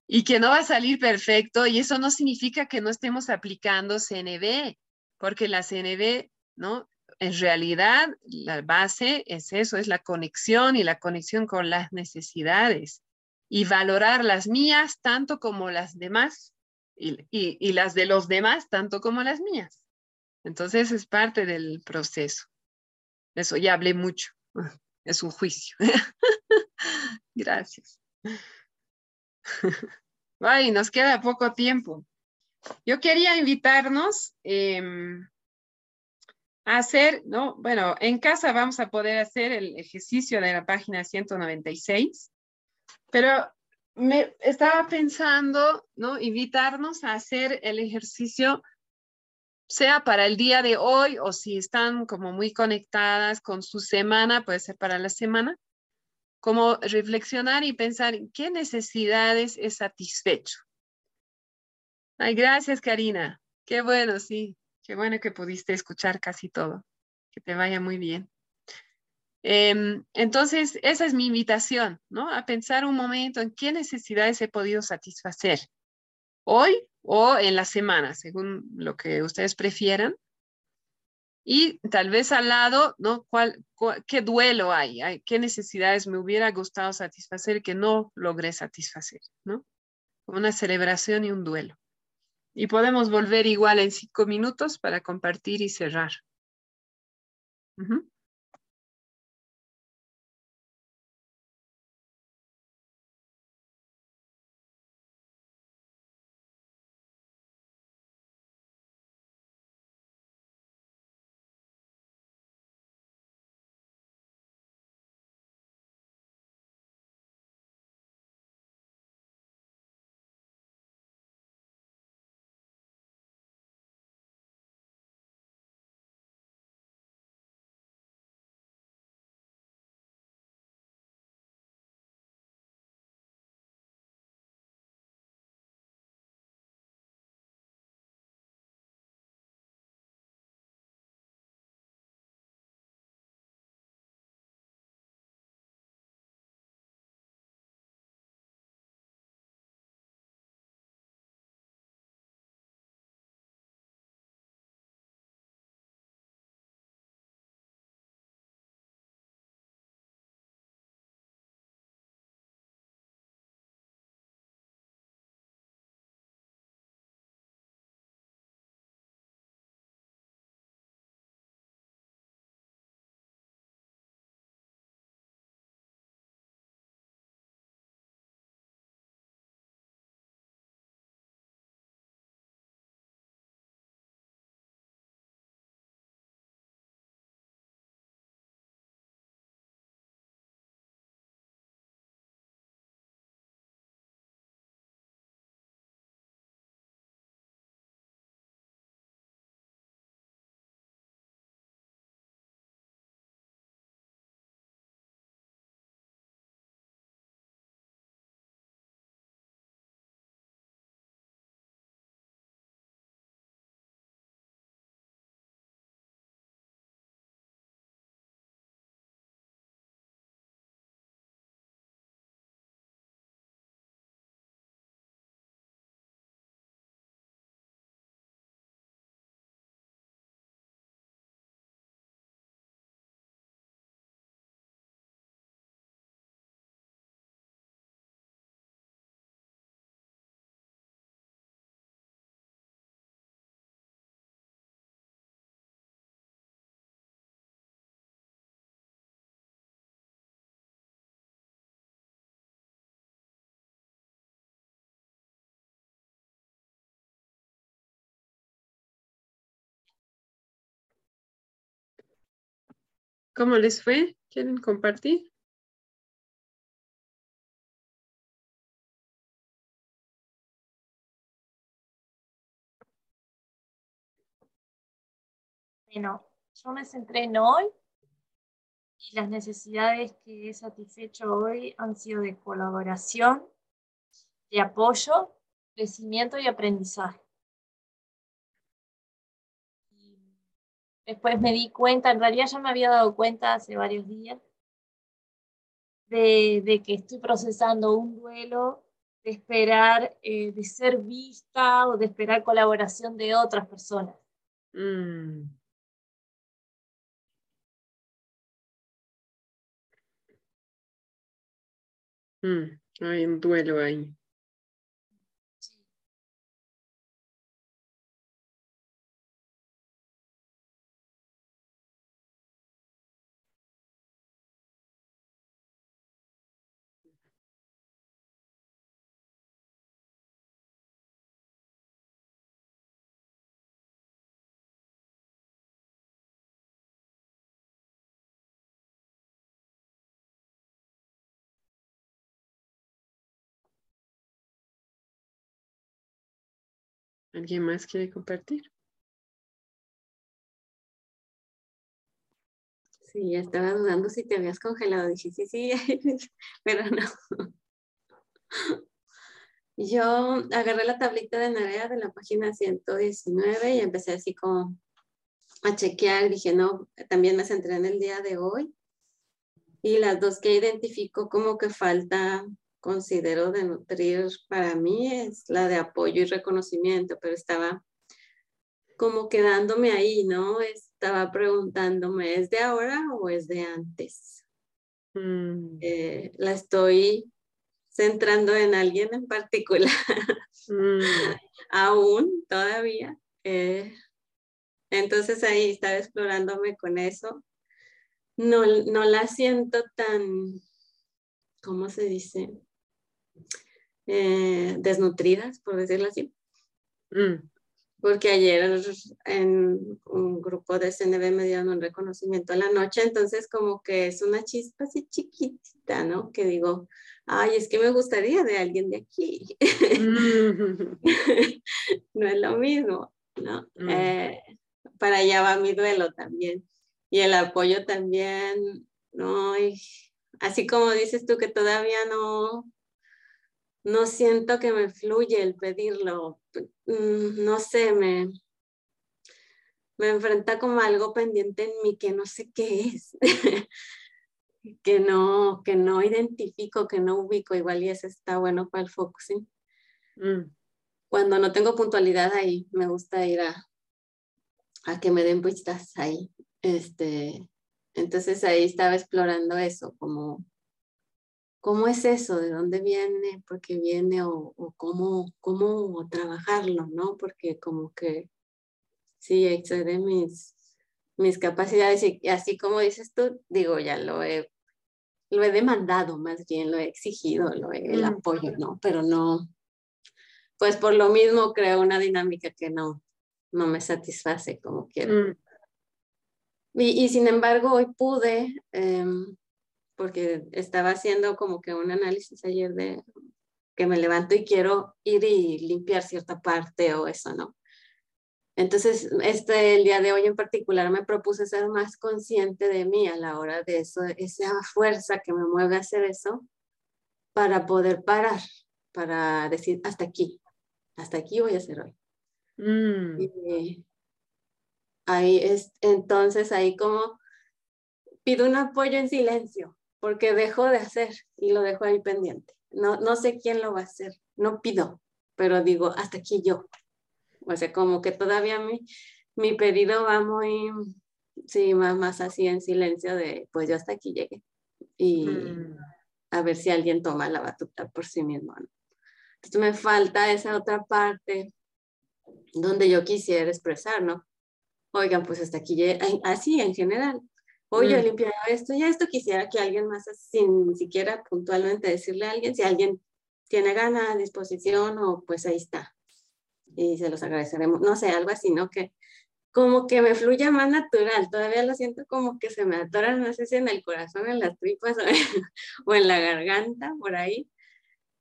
y que no va a salir perfecto, y eso no significa que no estemos aplicando CNB, porque la CNB, ¿no? En realidad, la base es eso, es la conexión y la conexión con las necesidades y valorar las mías tanto como las demás y, y las de los demás tanto como las mías. Entonces es parte del proceso. Eso ya hablé mucho. [laughs] Es un juicio. [laughs] Gracias. [laughs] Ay, nos queda poco tiempo. Yo quería invitarnos em, a hacer, ¿no? Bueno, en casa vamos a poder hacer el ejercicio de la página 196, pero me estaba pensando, ¿no? Invitarnos a hacer el ejercicio sea para el día de hoy o si están como muy conectadas con su semana, puede ser para la semana, como reflexionar y pensar en qué necesidades es satisfecho. Ay, gracias, Karina. Qué bueno, sí. Qué bueno que pudiste escuchar casi todo. Que te vaya muy bien. Em, entonces, esa es mi invitación, ¿no? A pensar un momento en qué necesidades he podido satisfacer hoy o en la semana, según lo que ustedes prefieran. Y tal vez al lado, ¿no? ¿Cuál, ¿Qué duelo hay? ¿Qué necesidades me hubiera gustado satisfacer que no logré satisfacer? ¿no? Una celebración y un duelo. Y podemos volver igual en cinco minutos para compartir y cerrar. ¿Cómo les fue? ¿Quieren compartir? Bueno, yo me centré en hoy y las necesidades que he satisfecho hoy han sido de colaboración, de apoyo, crecimiento y aprendizaje. Después me di cuenta, en realidad ya me había dado cuenta hace varios días, de, que estoy procesando un duelo, de esperar, eh, de ser vista o de esperar colaboración de otras personas. Mm. Mm, hay un duelo ahí. ¿Alguien más quiere compartir? Sí, estaba dudando si te habías congelado. Dije, sí, sí, [laughs] pero no. [laughs] Yo agarré la tablita de Narea de la página 119 y empecé así como a chequear. Dije, no, también me centré en el día de hoy. Y las dos que identifico como que falta considero de nutrir para mí es la de apoyo y reconocimiento, pero estaba como quedándome ahí, ¿no? Estaba preguntándome, ¿es de ahora o es de antes? Mm. Eh, la estoy centrando en alguien en particular, mm. [laughs] aún todavía. Eh, entonces ahí estaba explorándome con eso. No, no la siento tan, ¿cómo se dice? Eh, desnutridas, por decirlo así. Mm. Porque ayer en un grupo de CNB me dieron un reconocimiento a la noche, entonces como que es una chispa así chiquitita, ¿no? Que digo, ay, es que me gustaría de alguien de aquí. Mm. [laughs] no es lo mismo, ¿no? Mm. Eh, para allá va mi duelo también. Y el apoyo también, ¿no? así como dices tú que todavía no, no siento que me fluye el pedirlo. Mm, no sé, me, me enfrenta como algo pendiente en mí que no sé qué es, [laughs] que, no, que no identifico, que no ubico. Igual y eso está bueno para el focusing. Mm. Cuando no tengo puntualidad ahí, me gusta ir a, a que me den vistas ahí. Este, entonces ahí estaba explorando eso, como ¿Cómo es eso? ¿De dónde viene? ¿Por qué viene? ¿O, cómo, cómo trabajarlo? ¿no? Porque como que sí, excede mis, mis capacidades y así como dices tú, digo, ya lo he, lo he demandado más bien, lo he exigido, lo he, el mm. apoyo, ¿no? Pero no, pues por lo mismo creo una dinámica que no, no me satisface como quiero. Mm. Y, y, sin embargo, hoy pude em, porque estaba haciendo como que un análisis ayer de que me levanto y quiero ir y limpiar cierta parte o eso, ¿no? Entonces, este, el día de hoy en particular me propuse ser más consciente de mí a la hora de eso, esa fuerza que me mueve a hacer eso, para poder parar, para decir, hasta aquí, hasta aquí voy a hacer hoy. Mm. Y ahí es, entonces ahí como pido un apoyo en silencio, porque dejó de hacer y lo dejó ahí pendiente. No, no sé quién lo va a hacer, no pido, pero digo, hasta aquí yo. O sea, como que todavía mi, mi pedido va muy, sí, más, más así en silencio de, pues yo hasta aquí llegué. Y mm. a ver si alguien toma la batuta por sí mismo. Entonces me falta esa otra parte donde yo quisiera expresar, ¿no? Oigan, pues hasta aquí llegué, así en general, Hoy yo he mm. limpiado esto, ya esto quisiera que alguien más, sin siquiera puntualmente decirle a alguien, si alguien tiene ganas, disposición, o pues ahí está. Y se los agradeceremos. No sé, algo así, ¿no? Que como que me fluya más natural. Todavía lo siento como que se me atoran, no sé si en el corazón, en las tripas [laughs] o en la garganta, por ahí.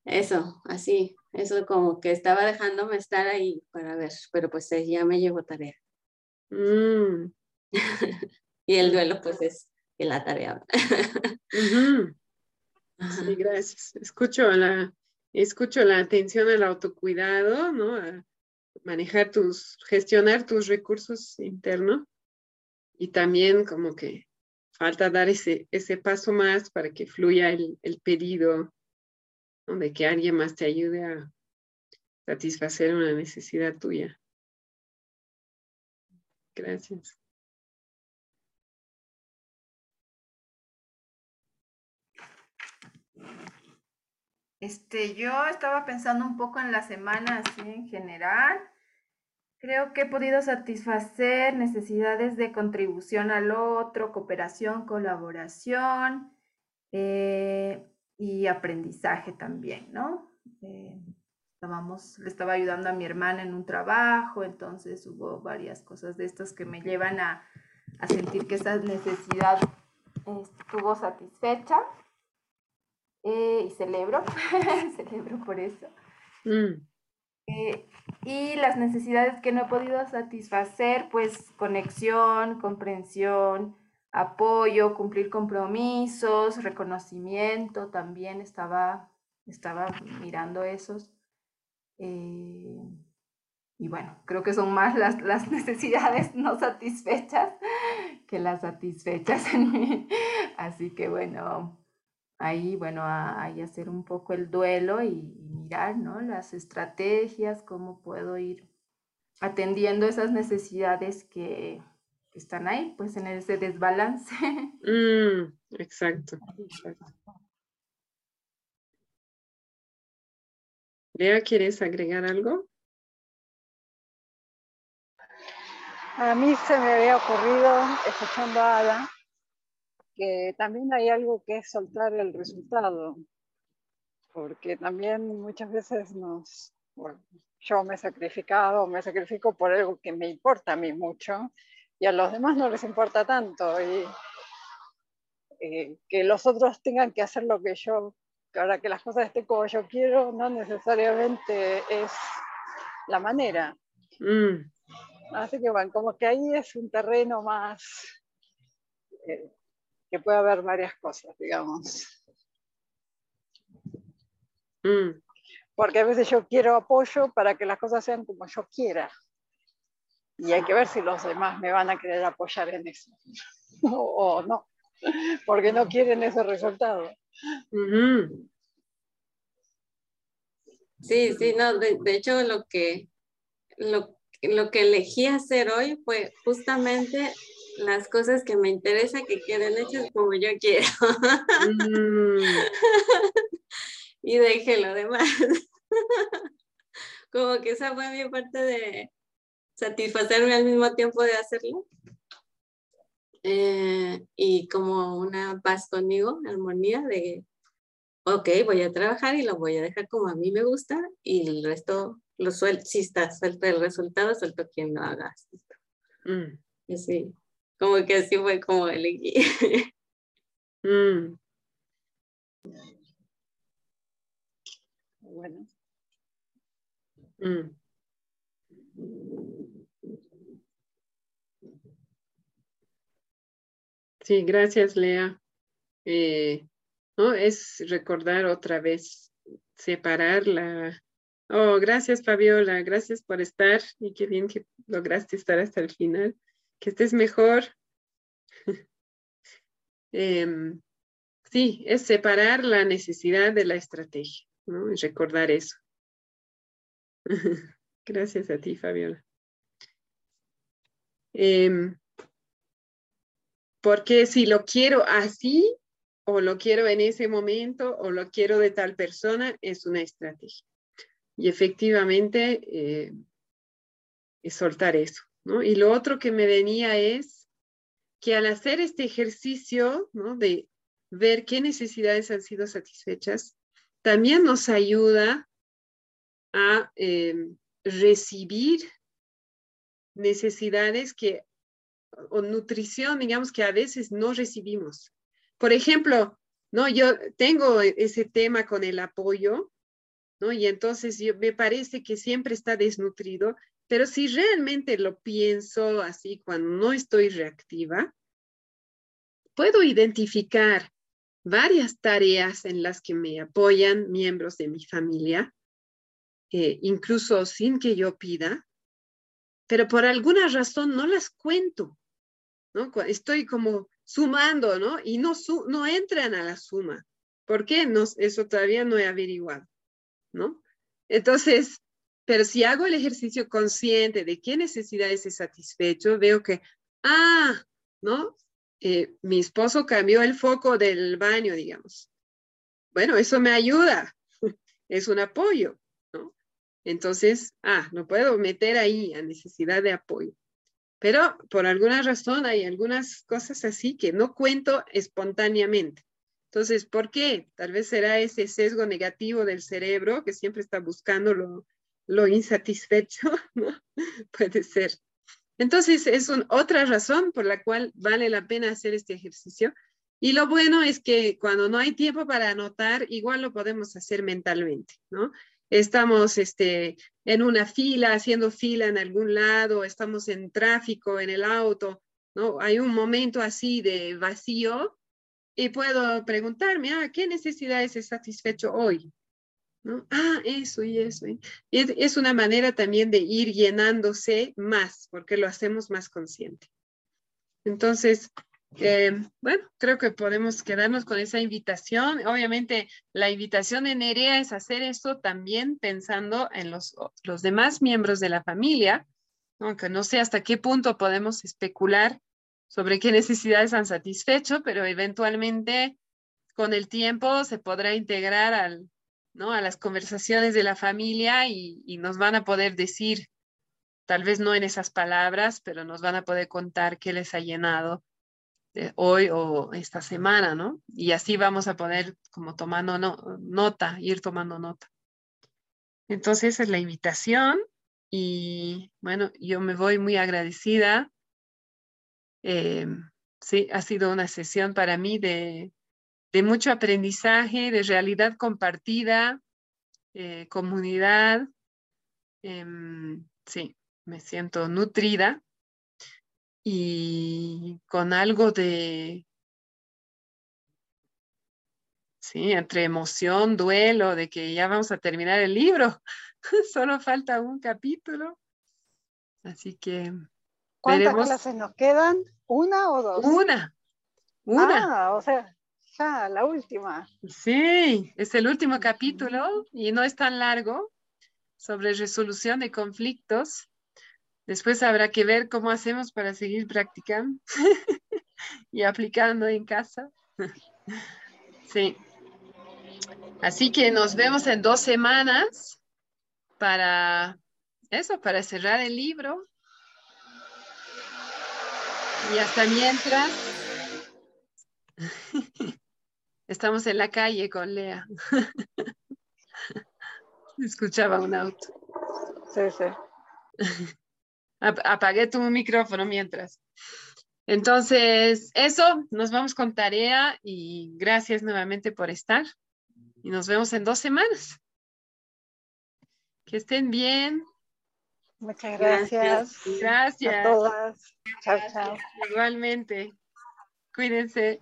Eso, así, eso como que estaba dejándome estar ahí para ver, pero pues eh, ya me llevo tarea. Mm. [laughs] y el duelo pues es la tarea. [laughs] Sí, gracias. Escucho la, escucho la atención al autocuidado, ¿no? A manejar tus, gestionar tus recursos internos y también como que falta dar ese, ese paso más para que fluya el, el pedido de que alguien más te ayude a satisfacer una necesidad tuya. Gracias. Este, yo estaba pensando un poco en la semana así en general. Creo que he podido satisfacer necesidades de contribución al otro, cooperación, colaboración. Eh, y aprendizaje también, ¿no? Eh, estábamos, le estaba ayudando a mi hermana en un trabajo, entonces hubo varias cosas de estas que me llevan a, a sentir que esa necesidad estuvo satisfecha eh, y celebro, [laughs] celebro por eso. Mm. Eh, y las necesidades que no he podido satisfacer, pues conexión, comprensión, apoyo, cumplir compromisos, reconocimiento, también estaba, estaba mirando esos. Eh, y bueno, creo que son más las, las, [laughs] necesidades no satisfechas que las satisfechas en mí. Así que bueno, ahí, bueno, ahí hacer un poco el duelo y, y mirar, ¿no? Las estrategias, cómo puedo ir atendiendo esas necesidades que, están ahí, pues en ese desbalance. [laughs] Mm, exacto, Lea, ¿quieres agregar algo? A mí se me había ocurrido, escuchando a Ada, que también hay algo que es soltar el resultado, porque también muchas veces nos, bueno, yo me he sacrificado, me sacrifico por algo que me importa a mí mucho, y a los demás no les importa tanto. Y eh, que los otros tengan que hacer lo que yo, para que las cosas estén como yo quiero, no necesariamente es la manera. Mm. Así que bueno, como que ahí es un terreno más eh, que puede haber varias cosas, digamos. Mm. Porque a veces yo quiero apoyo para que las cosas sean como yo quiera y hay que ver si los demás me van a querer apoyar en eso [laughs] o, no, porque no quieren ese resultado. Sí, sí, no, de, hecho lo que, lo, lo, que elegí hacer hoy fue justamente las cosas que me interesan que queden hechas como yo quiero. Mm. [laughs] y dejé lo demás. como que esa fue mi parte de, satisfacerme al mismo tiempo de hacerlo. Eh, y como una paz conmigo, armonía de, ok, voy a trabajar y lo voy a dejar como a mí me gusta y el resto lo suelto, si está suelto el resultado, suelto quien lo haga. Mm. Y así, como que así fue como elegí. [laughs] mm. Bueno. Mm. Sí, gracias, Lea. Eh, ¿no? Es recordar otra vez, separar la... Oh, gracias, Fabiola. Gracias por estar y qué bien que lograste estar hasta el final. Que estés mejor. [laughs] Em, sí, es separar la necesidad de la estrategia, ¿no? Y recordar eso. [laughs] gracias a ti, Fabiola. Em, porque si lo quiero así, o lo quiero en ese momento, o lo quiero de tal persona, es una estrategia. Y efectivamente, eh, es soltar eso. ¿No? Y lo otro que me venía es que al hacer este ejercicio de ver qué necesidades han sido satisfechas, también nos ayuda a eh, recibir necesidades que, o nutrición, digamos, que a veces no recibimos. Por ejemplo, no, yo tengo ese tema con el apoyo, ¿no? Y entonces me parece que siempre está desnutrido, pero si realmente lo pienso así cuando no estoy reactiva, puedo identificar varias tareas en las que me apoyan miembros de mi familia, eh, incluso sin que yo pida, pero por alguna razón no las cuento, ¿no? Estoy como sumando, ¿no? Y no, no entran a la suma. ¿Por qué? No, eso todavía no he averiguado, ¿no? Entonces, pero si hago el ejercicio consciente de qué necesidades he satisfecho, veo que, ah, ¿no? Eh, mi esposo cambió el foco del baño, digamos. Bueno, eso me ayuda, [laughs] es un apoyo, ¿no? Entonces, ah, no puedo meter ahí a necesidad de apoyo. Pero por alguna razón hay algunas cosas así que no cuento espontáneamente. Entonces, ¿por qué? Tal vez será ese sesgo negativo del cerebro que siempre está buscando lo, lo insatisfecho, [laughs] ¿no? Puede ser. Entonces, es otra razón por la cual vale la pena hacer este ejercicio. Y lo bueno es que cuando no hay tiempo para anotar, igual lo podemos hacer mentalmente, ¿no? Estamos este, en una fila, haciendo fila en algún lado, estamos en tráfico, en el auto, ¿no? Hay un momento así de vacío y puedo preguntarme, ah, ¿qué necesidades es satisfecho hoy? ¿No? Ah, eso y eso. Y es, una manera también de ir llenándose más, porque lo hacemos más consciente. Entonces, eh, bueno, creo que podemos quedarnos con esa invitación. Obviamente, la invitación de Nerea es hacer esto también pensando en los, los demás miembros de la familia, aunque no sé hasta qué punto podemos especular sobre qué necesidades han satisfecho, pero eventualmente con el tiempo se podrá integrar al, ¿no? a las conversaciones de la familia y, nos van a poder decir, tal vez no en esas palabras, pero nos van a poder contar qué les ha llenado hoy o esta semana, ¿no? Y así vamos a poder como tomando nota, ir tomando nota. Entonces, esa es la invitación y bueno, yo me voy muy agradecida. Eh, sí, ha sido una sesión para mí de, de mucho aprendizaje, de realidad compartida, eh, comunidad. Em, sí, me siento nutrida y con algo de, sí, entre emoción, duelo, de que ya vamos a terminar el libro. [laughs] Solo falta un capítulo. Así que... ¿Cuántas clases nos quedan? ¿Una o dos? Una. Una. Ah, o sea, ya, la última. Sí, es el último capítulo y no es tan largo sobre resolución de conflictos. Después habrá que ver cómo hacemos para seguir practicando [laughs] y aplicando en casa. [laughs] sí. Así que nos vemos en dos semanas para eso, para cerrar el libro. Y hasta mientras. [laughs] Estamos en la calle con Lea. [laughs] Escuchaba un auto. Sí, sí. [laughs] Apagué tu micrófono mientras. Entonces, eso, nos vamos con tarea y gracias nuevamente por estar. Y nos vemos en dos semanas. Que estén bien. Muchas gracias. Gracias. A todas. Chao, chao. Igualmente. Cuídense.